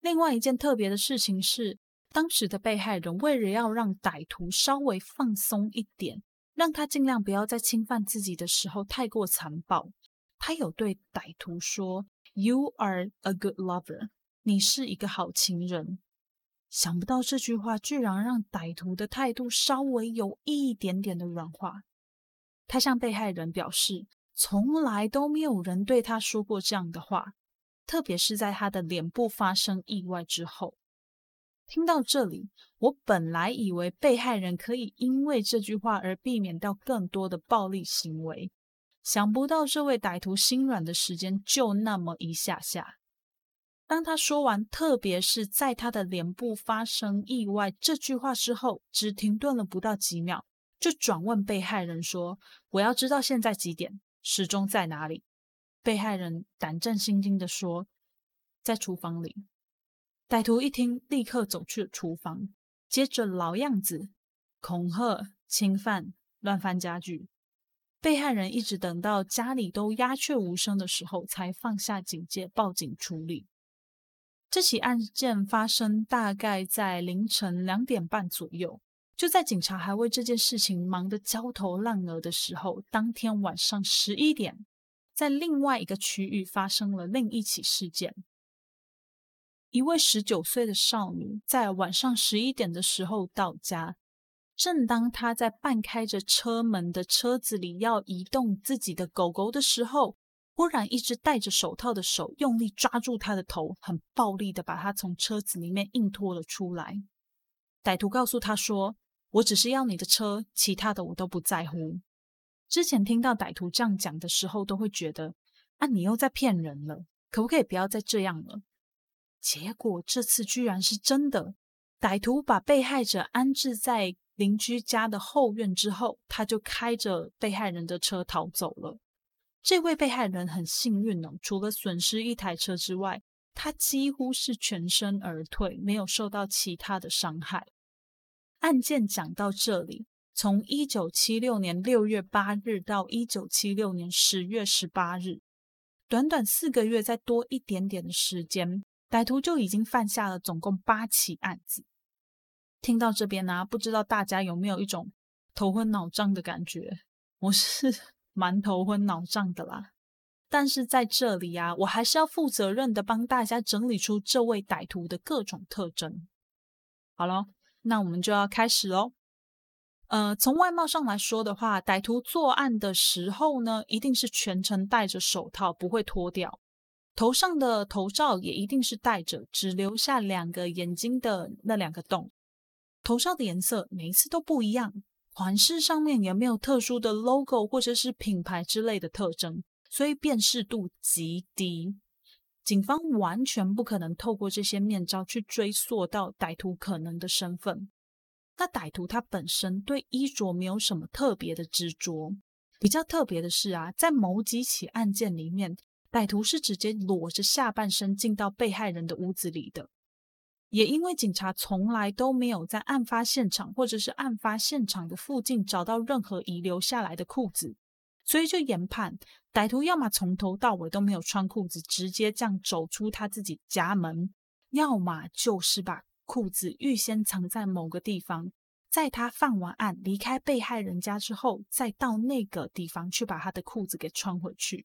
Speaker 1: 另外一件特别的事情是，当时的被害人为了要让歹徒稍微放松一点，让他尽量不要在侵犯自己的时候太过残暴，他有对歹徒说：“You are a good lover，你是一个好情人。”想不到这句话居然让歹徒的态度稍微有一点点的软化。他向被害人表示，从来都没有人对他说过这样的话，特别是在他的脸部发生意外之后。听到这里，我本来以为被害人可以因为这句话而避免到更多的暴力行为，想不到这位歹徒心软的时间就那么一下下。当他说完“特别是在他的脸部发生意外”这句话之后，只停顿了不到几秒。就转问被害人说：“我要知道现在几点，时钟在哪里？”被害人胆战心惊的说：“在厨房里。”歹徒一听，立刻走去了厨房，接着老样子恐吓、侵犯、乱翻家具。被害人一直等到家里都鸦雀无声的时候，才放下警戒，报警处理。这起案件发生大概在凌晨两点半左右。就在警察还为这件事情忙得焦头烂额的时候，当天晚上十一点，在另外一个区域发生了另一起事件。一位十九岁的少女在晚上十一点的时候到家，正当她在半开着车门的车子里要移动自己的狗狗的时候，忽然一只戴着手套的手用力抓住他的头，很暴力的把他从车子里面硬拖了出来。歹徒告诉他说。我只是要你的车，其他的我都不在乎。之前听到歹徒这样讲的时候，都会觉得啊，你又在骗人了，可不可以不要再这样了？结果这次居然是真的，歹徒把被害者安置在邻居家的后院之后，他就开着被害人的车逃走了。这位被害人很幸运哦，除了损失一台车之外，他几乎是全身而退，没有受到其他的伤害。案件讲到这里，从一九七六年六月八日到一九七六年十月十八日，短短四个月再多一点点的时间，歹徒就已经犯下了总共八起案子。听到这边呢，不知道大家有没有一种头昏脑胀的感觉？我是蛮头昏脑胀的啦。但是在这里啊，我还是要负责任的帮大家整理出这位歹徒的各种特征。好了，那我们就要开始喽。呃，从外貌上来说的话，歹徒作案的时候呢，一定是全程戴着手套，不会脱掉。头上的头罩也一定是戴着，只留下两个眼睛的那两个洞。头罩的颜色每一次都不一样，款式上面也没有特殊的 logo 或者是品牌之类的特征。所以辨识度极低，警方完全不可能透过这些面罩去追溯到歹徒可能的身份。那歹徒他本身对衣着没有什么特别的执着，比较特别的是啊，在某几起案件里面，歹徒是直接裸着下半身进到被害人的屋子里的。也因为警察从来都没有在案发现场或者是案发现场的附近找到任何遗留下来的裤子。所以就研判，歹徒要么从头到尾都没有穿裤子，直接这样走出他自己家门；要么就是把裤子预先藏在某个地方，在他犯完案离开被害人家之后，再到那个地方去把他的裤子给穿回去。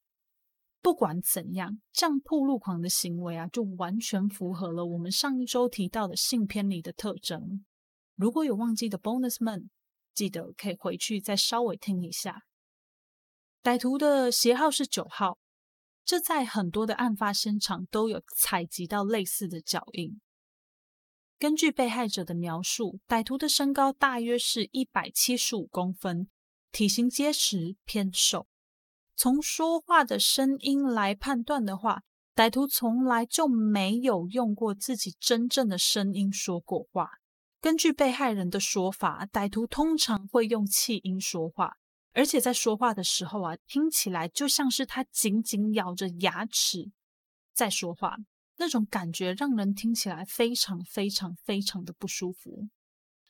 Speaker 1: 不管怎样，这样铺路狂的行为啊，就完全符合了我们上一周提到的性偏离的特征。如果有忘记的 bonus 们，记得可以回去再稍微听一下。歹徒的鞋号是九号，这在很多的案发现场都有采集到类似的脚印。根据被害者的描述，歹徒的身高大约是一百七十五公分，体型结实偏瘦。从说话的声音来判断的话，歹徒从来就没有用过自己真正的声音说过话。根据被害人的说法，歹徒通常会用气音说话。而且在说话的时候啊，听起来就像是他紧紧咬着牙齿在说话，那种感觉让人听起来非常非常非常的不舒服。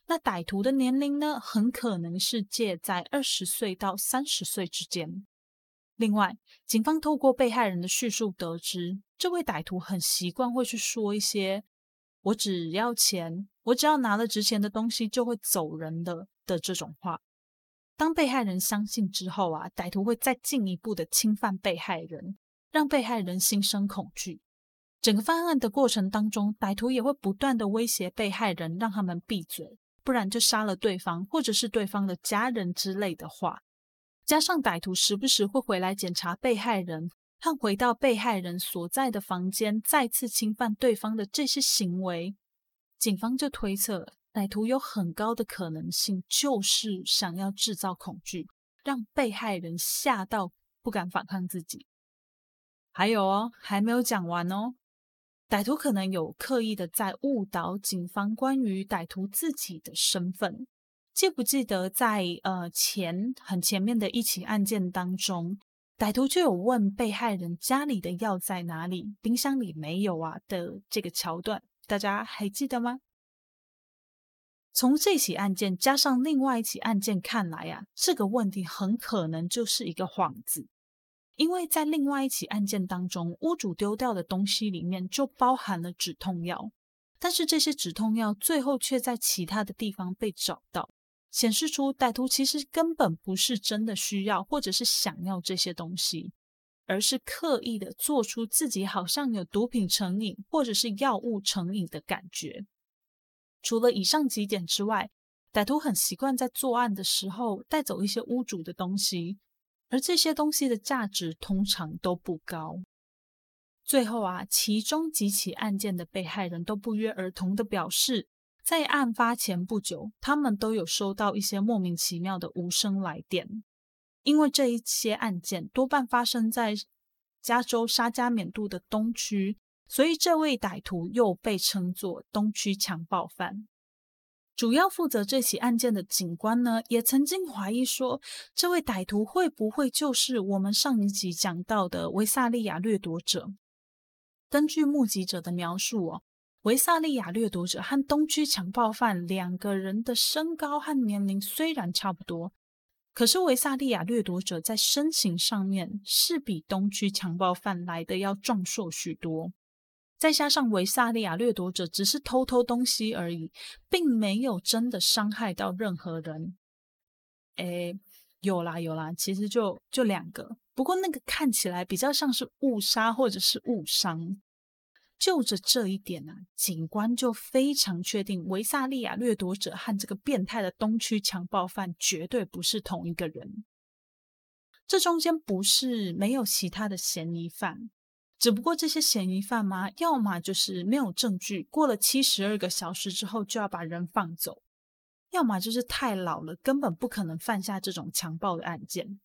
Speaker 1: 那歹徒的年龄呢，很可能是介在二十岁到三十岁之间。另外，警方透过被害人的叙述得知，这位歹徒很习惯会去说一些“我只要钱，我只要拿了值钱的东西就会走人的”的这种话。当被害人相信之后啊，歹徒会再进一步的侵犯被害人，让被害人心生恐惧。整个犯案的过程当中，歹徒也会不断的威胁被害人，让他们闭嘴，不然就杀了对方，或者是对方的家人之类的话。加上歹徒时不时会回来检查被害人，和回到被害人所在的房间，再次侵犯对方的这些行为，警方就推测。歹徒有很高的可能性，就是想要制造恐惧，让被害人吓到不敢反抗自己。还有哦，还没有讲完哦。歹徒可能有刻意的在误导警方关于歹徒自己的身份。记不记得在呃前很前面的一起案件当中，歹徒就有问被害人家里的药在哪里，冰箱里没有啊的这个桥段，大家还记得吗？从这起案件加上另外一起案件看来啊，这个问题很可能就是一个幌子，因为在另外一起案件当中，屋主丢掉的东西里面就包含了止痛药，但是这些止痛药最后却在其他的地方被找到，显示出歹徒其实根本不是真的需要或者是想要这些东西，而是刻意的做出自己好像有毒品成瘾或者是药物成瘾的感觉。除了以上几点之外，歹徒很习惯在作案的时候带走一些屋主的东西，而这些东西的价值通常都不高。最后啊，其中几起案件的被害人都不约而同的表示，在案发前不久，他们都有收到一些莫名其妙的无声来电。因为这一些案件多半发生在加州沙加缅度的东区。所以，这位歹徒又被称作“东区强暴犯”。主要负责这起案件的警官呢，也曾经怀疑说，这位歹徒会不会就是我们上一集讲到的维萨利亚掠夺者？根据目击者的描述哦，维萨利亚掠夺者和东区强暴犯两个人的身高和年龄虽然差不多，可是维萨利亚掠夺者在身形上面是比东区强暴犯来的要壮硕许多。再加上维萨利亚掠夺者只是偷偷东西而已，并没有真的伤害到任何人。诶，有啦有啦，其实就就两个，不过那个看起来比较像是误杀或者是误伤。就着这一点呢，警官就非常确定维萨利亚掠夺者和这个变态的东区强暴犯绝对不是同一个人。这中间不是没有其他的嫌疑犯，只不过这些嫌疑犯嘛，要么就是没有证据，过了七十二个小时之后就要把人放走；要么就是太老了，根本不可能犯下这种强暴的案件。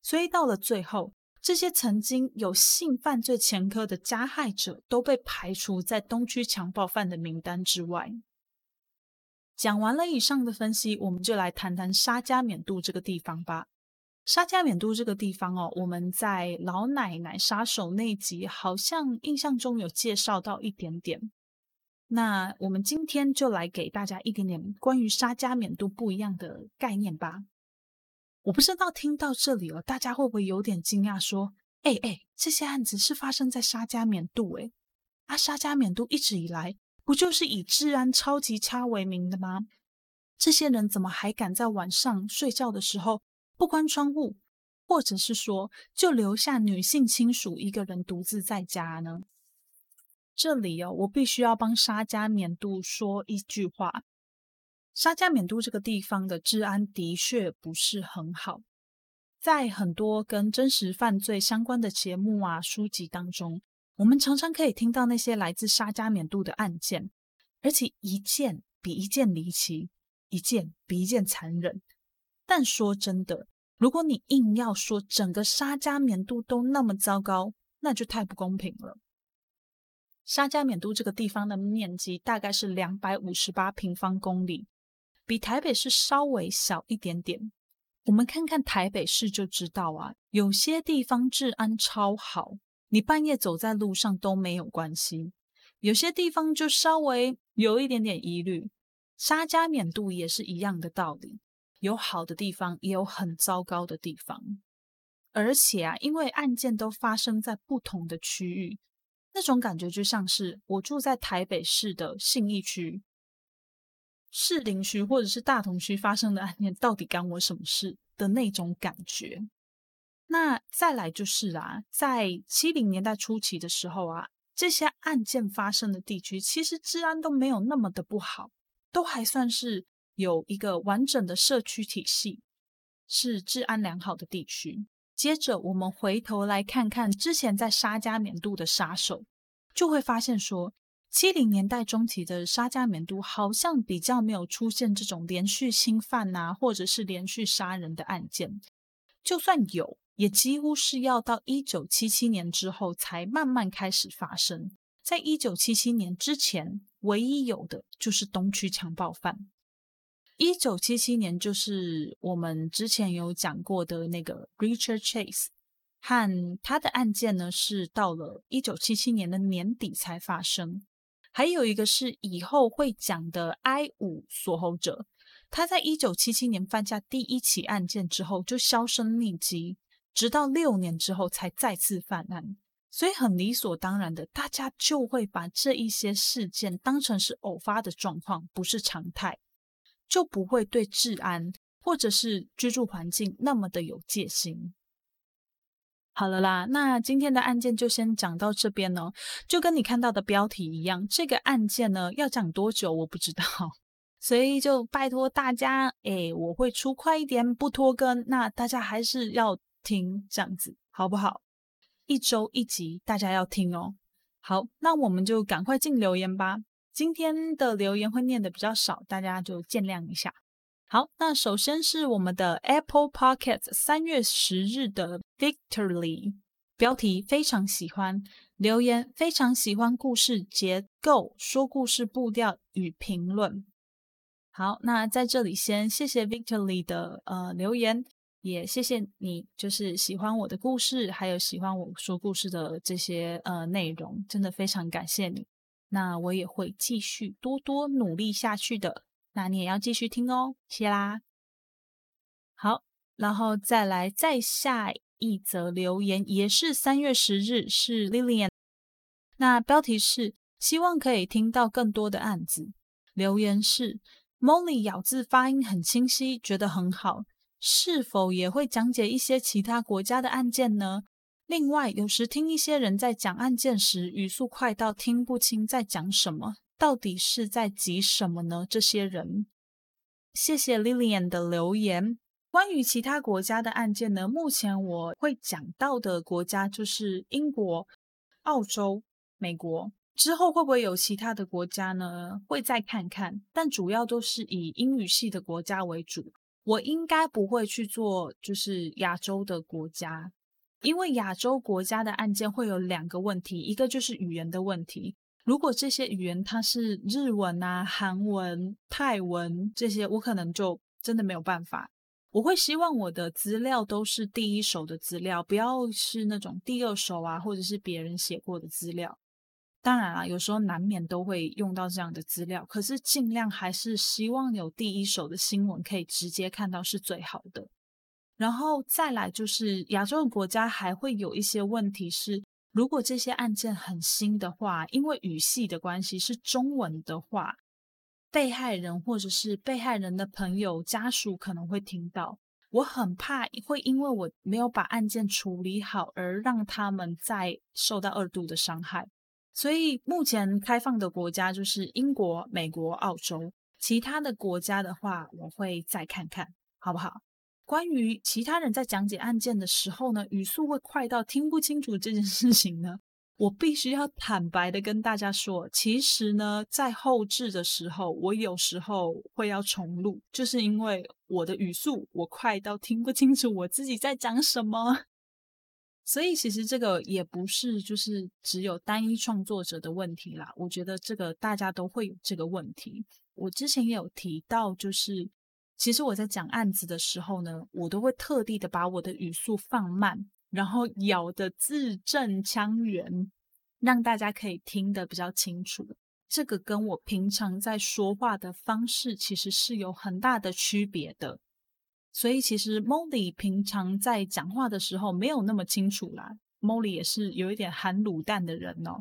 Speaker 1: 所以到了最后。这些曾经有性犯罪前科的加害者都被排除在东区强暴犯的名单之外。讲完了以上的分析，我们就来谈谈沙加缅度这个地方吧。沙加缅度这个地方哦，我们在老奶奶杀手那集好像印象中有介绍到一点点。那我们今天就来给大家一点点关于沙加缅度不一样的概念吧。我不知道听到这里了，大家会不会有点惊讶？说，哎哎，这些案子是发生在沙加缅度，哎，啊，沙加缅度一直以来不就是以治安超级差为名的吗？这些人怎么还敢在晚上睡觉的时候不关窗户，或者是说就留下女性亲属一个人独自在家呢？这里哦，我必须要帮沙加缅度说一句话。沙加缅度这个地方的治安的确不是很好，在很多跟真实犯罪相关的节目啊、书籍当中，我们常常可以听到那些来自沙加缅度的案件，而且一件比一件离奇，一件比一件残忍。但说真的，如果你硬要说整个沙加缅度都那么糟糕，那就太不公平了。沙加缅度这个地方的面积大概是两百五十八平方公里。比台北市稍微小一点点，我们看看台北市就知道啊，有些地方治安超好，你半夜走在路上都没有关系；有些地方就稍微有一点点疑虑。沙加缅度也是一样的道理，有好的地方，也有很糟糕的地方。而且啊，因为案件都发生在不同的区域，那种感觉就像是我住在台北市的信义区。士林区或者是大同区发生的案件，到底干我什么事的那种感觉？那再来就是啊，在七零年代初期的时候啊，这些案件发生的地区，其实治安都没有那么的不好，都还算是有一个完整的社区体系，是治安良好的地区。接着我们回头来看看之前在沙加缅度的杀手，就会发现说。七零年代中期的沙加缅度好像比较没有出现这种连续侵犯呐，或者是连续杀人的案件。就算有，也几乎是要到一九七七年之后才慢慢开始发生。在一九七七年之前，唯一有的就是东区强暴犯。一九七七年就是我们之前有讲过的那个 Richard Chase，和他的案件呢，是到了一九七七年的年底才发生。还有一个是以后会讲的 I 五锁喉者，他在一九七七年犯下第一起案件之后就销声匿迹，直到六年之后才再次犯案，所以很理所当然的，大家就会把这一些事件当成是偶发的状况，不是常态，就不会对治安或者是居住环境那么的有戒心。好了啦，那今天的案件就先讲到这边呢。就跟你看到的标题一样，这个案件呢要讲多久我不知道，所以就拜托大家，哎，我会出快一点，不拖更。那大家还是要听这样子，好不好？一周一集，大家要听哦。好，那我们就赶快进留言吧。今天的留言会念的比较少，大家就见谅一下。好，那首先是我们的 Apple Pocket 三月十日的 Victory 标题非常喜欢，留言非常喜欢故事结构、说故事步调与评论。好，那在这里先谢谢 Victory 的呃留言，也谢谢你就是喜欢我的故事，还有喜欢我说故事的这些呃内容，真的非常感谢你。那我也会继续多多努力下去的。那你也要继续听哦，谢啦。好，然后再来再下一则留言，也是三月十日，是 Lilian。那标题是希望可以听到更多的案子。留言是 Molly 咬字发音很清晰，觉得很好。是否也会讲解一些其他国家的案件呢？另外，有时听一些人在讲案件时，语速快到听不清在讲什么，到底是在急什么呢？这些人，谢谢 Lilian 的留言。关于其他国家的案件呢？目前我会讲到的国家就是英国、澳洲、美国。之后会不会有其他的国家呢？会再看看，但主要都是以英语系的国家为主。我应该不会去做，就是亚洲的国家，因为亚洲国家的案件会有两个问题，一个就是语言的问题。如果这些语言它是日文啊、韩文、泰文这些，我可能就真的没有办法。我会希望我的资料都是第一手的资料，不要是那种第二手啊，或者是别人写过的资料。当然啊，有时候难免都会用到这样的资料，可是尽量还是希望有第一手的新闻可以直接看到是最好的。然后再来就是亚洲的国家还会有一些问题是，如果这些案件很新的话，因为语系的关系是中文的话，被害人或者是被害人的朋友家属可能会听到，我很怕会因为我没有把案件处理好而让他们再受到二度的伤害。所以目前开放的国家就是英国、美国、澳洲，其他的国家的话，我会再看看，好不好？关于其他人在讲解案件的时候呢，语速会快到听不清楚这件事情呢，我必须要坦白的跟大家说，其实呢，在后置的时候，我有时候会要重录，就是因为我的语速我快到听不清楚我自己在讲什么。所以其实这个也不是就是只有单一创作者的问题啦，我觉得这个大家都会有这个问题。我之前也有提到，就是其实我在讲案子的时候呢，我都会特地的把我的语速放慢，然后咬的字正腔圆，让大家可以听得比较清楚。这个跟我平常在说话的方式其实是有很大的区别的。所以其实 Molly 平常在讲话的时候没有那么清楚啦。Molly 也是有一点含卤蛋的人哦。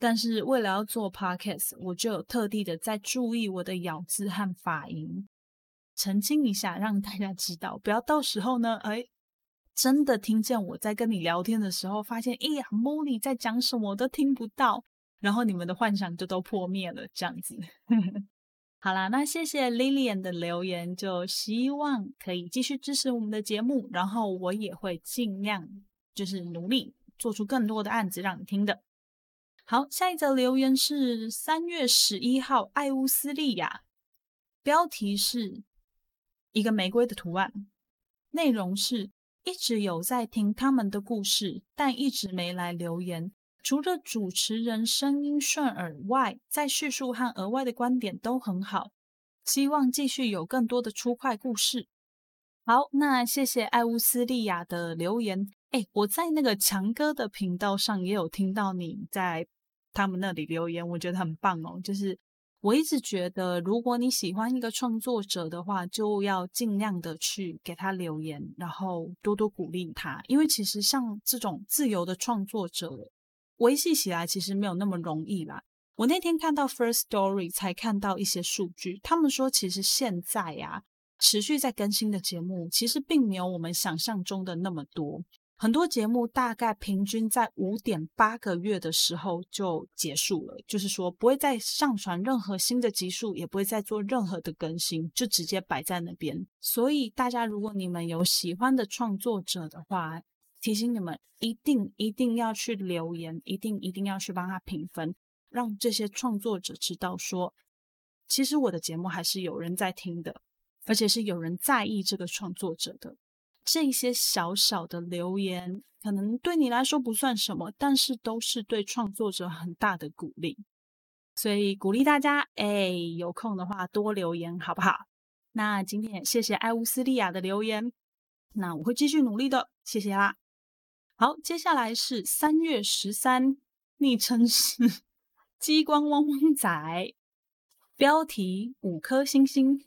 Speaker 1: 但是为了要做 Podcast，我就有特地的在注意我的咬字和发音，澄清一下，让大家知道，不要到时候呢，哎，真的听见我在跟你聊天的时候，发现，哎呀，Molly 在讲什么都听不到，然后你们的幻想就都破灭了，这样子。好啦，那谢谢 Lilian 的留言，就希望可以继续支持我们的节目，然后我也会尽量就是努力做出更多的案子让你听的。好，下一则留言是三月十一号，爱乌斯利亚，标题是一个玫瑰的图案，内容是一直有在听他们的故事，但一直没来留言。除了主持人声音顺耳外，在叙述和额外的观点都很好。希望继续有更多的出快故事。好，那谢谢艾乌斯利亚的留言。哎，我在那个强哥的频道上也有听到你在他们那里留言，我觉得很棒哦。就是我一直觉得，如果你喜欢一个创作者的话，就要尽量的去给他留言，然后多多鼓励他，因为其实像这种自由的创作者。维系起来其实没有那么容易啦。我那天看到 First Story 才看到一些数据，他们说其实现在呀，持续在更新的节目其实并没有我们想象中的那么多。很多节目大概平均在五点八个月的时候就结束了，就是说不会再上传任何新的集数，也不会再做任何的更新，就直接摆在那边。所以大家如果你们有喜欢的创作者的话，提醒你们，一定一定要去留言，一定一定要去帮他评分，让这些创作者知道说，其实我的节目还是有人在听的，而且是有人在意这个创作者的。这些小小的留言，可能对你来说不算什么，但是都是对创作者很大的鼓励。所以鼓励大家，哎，有空的话多留言，好不好？那今天也谢谢艾乌斯利亚的留言，那我会继续努力的，谢谢啦。好，接下来是三月十三，昵称是激光汪汪仔，标题五颗星星，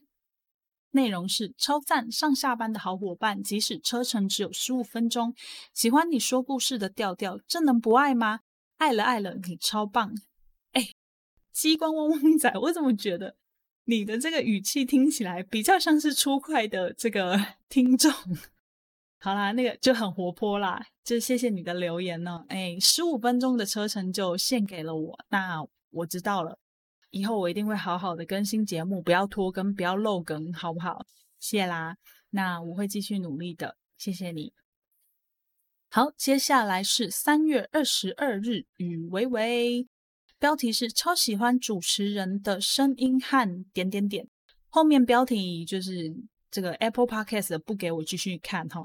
Speaker 1: 内容是超赞，上下班的好伙伴，即使车程只有十五分钟，喜欢你说故事的调调，这能不爱吗？爱了爱了，你超棒！哎，激光汪汪仔，我怎么觉得你的这个语气听起来比较像是初快的这个 听众？好啦，那个就很活泼啦，就谢谢你的留言呢。哎，十五分钟的车程就献给了我，那我知道了，以后我一定会好好的更新节目，不要拖更，不要漏更，好不好？谢啦，那我会继续努力的，谢谢你。好，接下来是三月二十二日，雨维维，标题是超喜欢主持人的声音和点点点，后面标题就是这个 Apple Podcast 不给我继续看哈。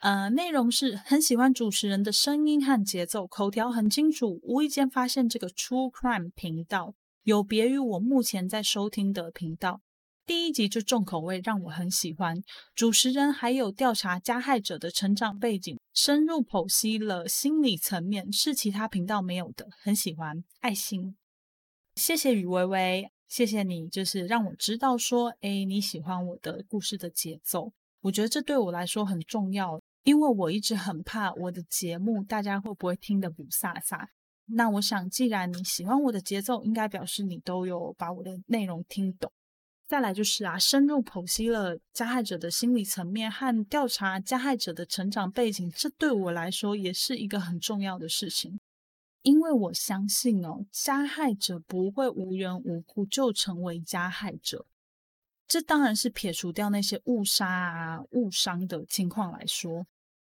Speaker 1: 呃，内容是很喜欢主持人的声音和节奏，口条很清楚。无意间发现这个 True Crime 频道有别于我目前在收听的频道，第一集就重口味，让我很喜欢。主持人还有调查加害者的成长背景，深入剖析了心理层面，是其他频道没有的，很喜欢。爱心，谢谢雨微微，谢谢你，就是让我知道说，哎，你喜欢我的故事的节奏。我觉得这对我来说很重要，因为我一直很怕我的节目大家会不会听得不飒飒。那我想，既然你喜欢我的节奏，应该表示你都有把我的内容听懂。再来就是啊，深入剖析了加害者的心理层面和调查加害者的成长背景，这对我来说也是一个很重要的事情。因为我相信哦，加害者不会无缘无故就成为加害者。这当然是撇除掉那些误杀啊、误伤的情况来说，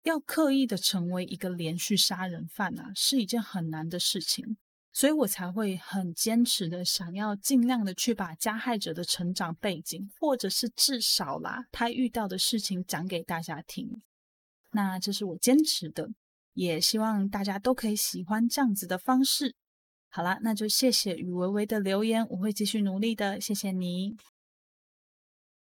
Speaker 1: 要刻意的成为一个连续杀人犯啊，是一件很难的事情。所以我才会很坚持的想要尽量的去把加害者的成长背景，或者是至少啦他遇到的事情讲给大家听。那这是我坚持的，也希望大家都可以喜欢这样子的方式。好啦，那就谢谢雨薇薇的留言，我会继续努力的，谢谢你。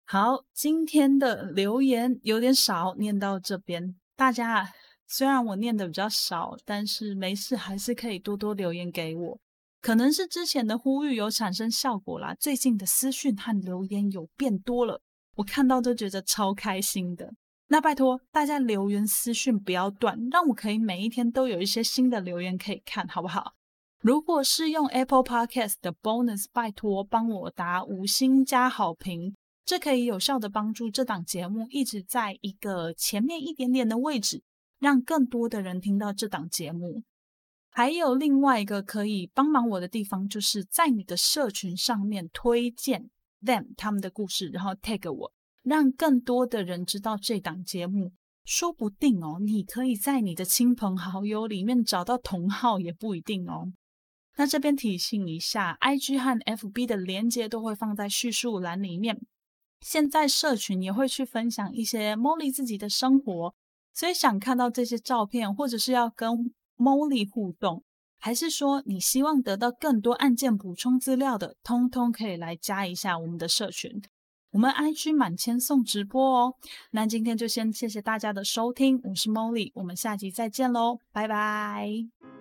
Speaker 1: 好，今天的留言有点少，念到这边。大家虽然我念的比较少，但是没事，还是可以多多留言给我。可能是之前的呼吁有产生效果啦，最近的私讯和留言有变多了，我看到都觉得超开心的。那拜托大家留言私讯不要断，让我可以每一天都有一些新的留言可以看，好不好？如果是用 Apple Podcast 的 Bonus，拜托帮我打五星加好评。这可以有效的帮助这档节目一直在一个前面一点点的位置，让更多的人听到这档节目。还有另外一个可以帮忙我的地方，就是在你的社群上面推荐 them 他们的故事，然后 tag 我，让更多的人知道这档节目。说不定哦，你可以在你的亲朋好友里面找到同号，也不一定哦。那这边提醒一下，IG 和 FB 的连接都会放在叙述栏里面。现在社群也会去分享一些 Molly 自己的生活，所以想看到这些照片，或者是要跟 Molly 互动，还是说你希望得到更多案件补充资料的，通通可以来加一下我们的社群。我们 IG 满千送直播哦。那今天就先谢谢大家的收听，我是 Molly，我们下集再见喽，拜拜。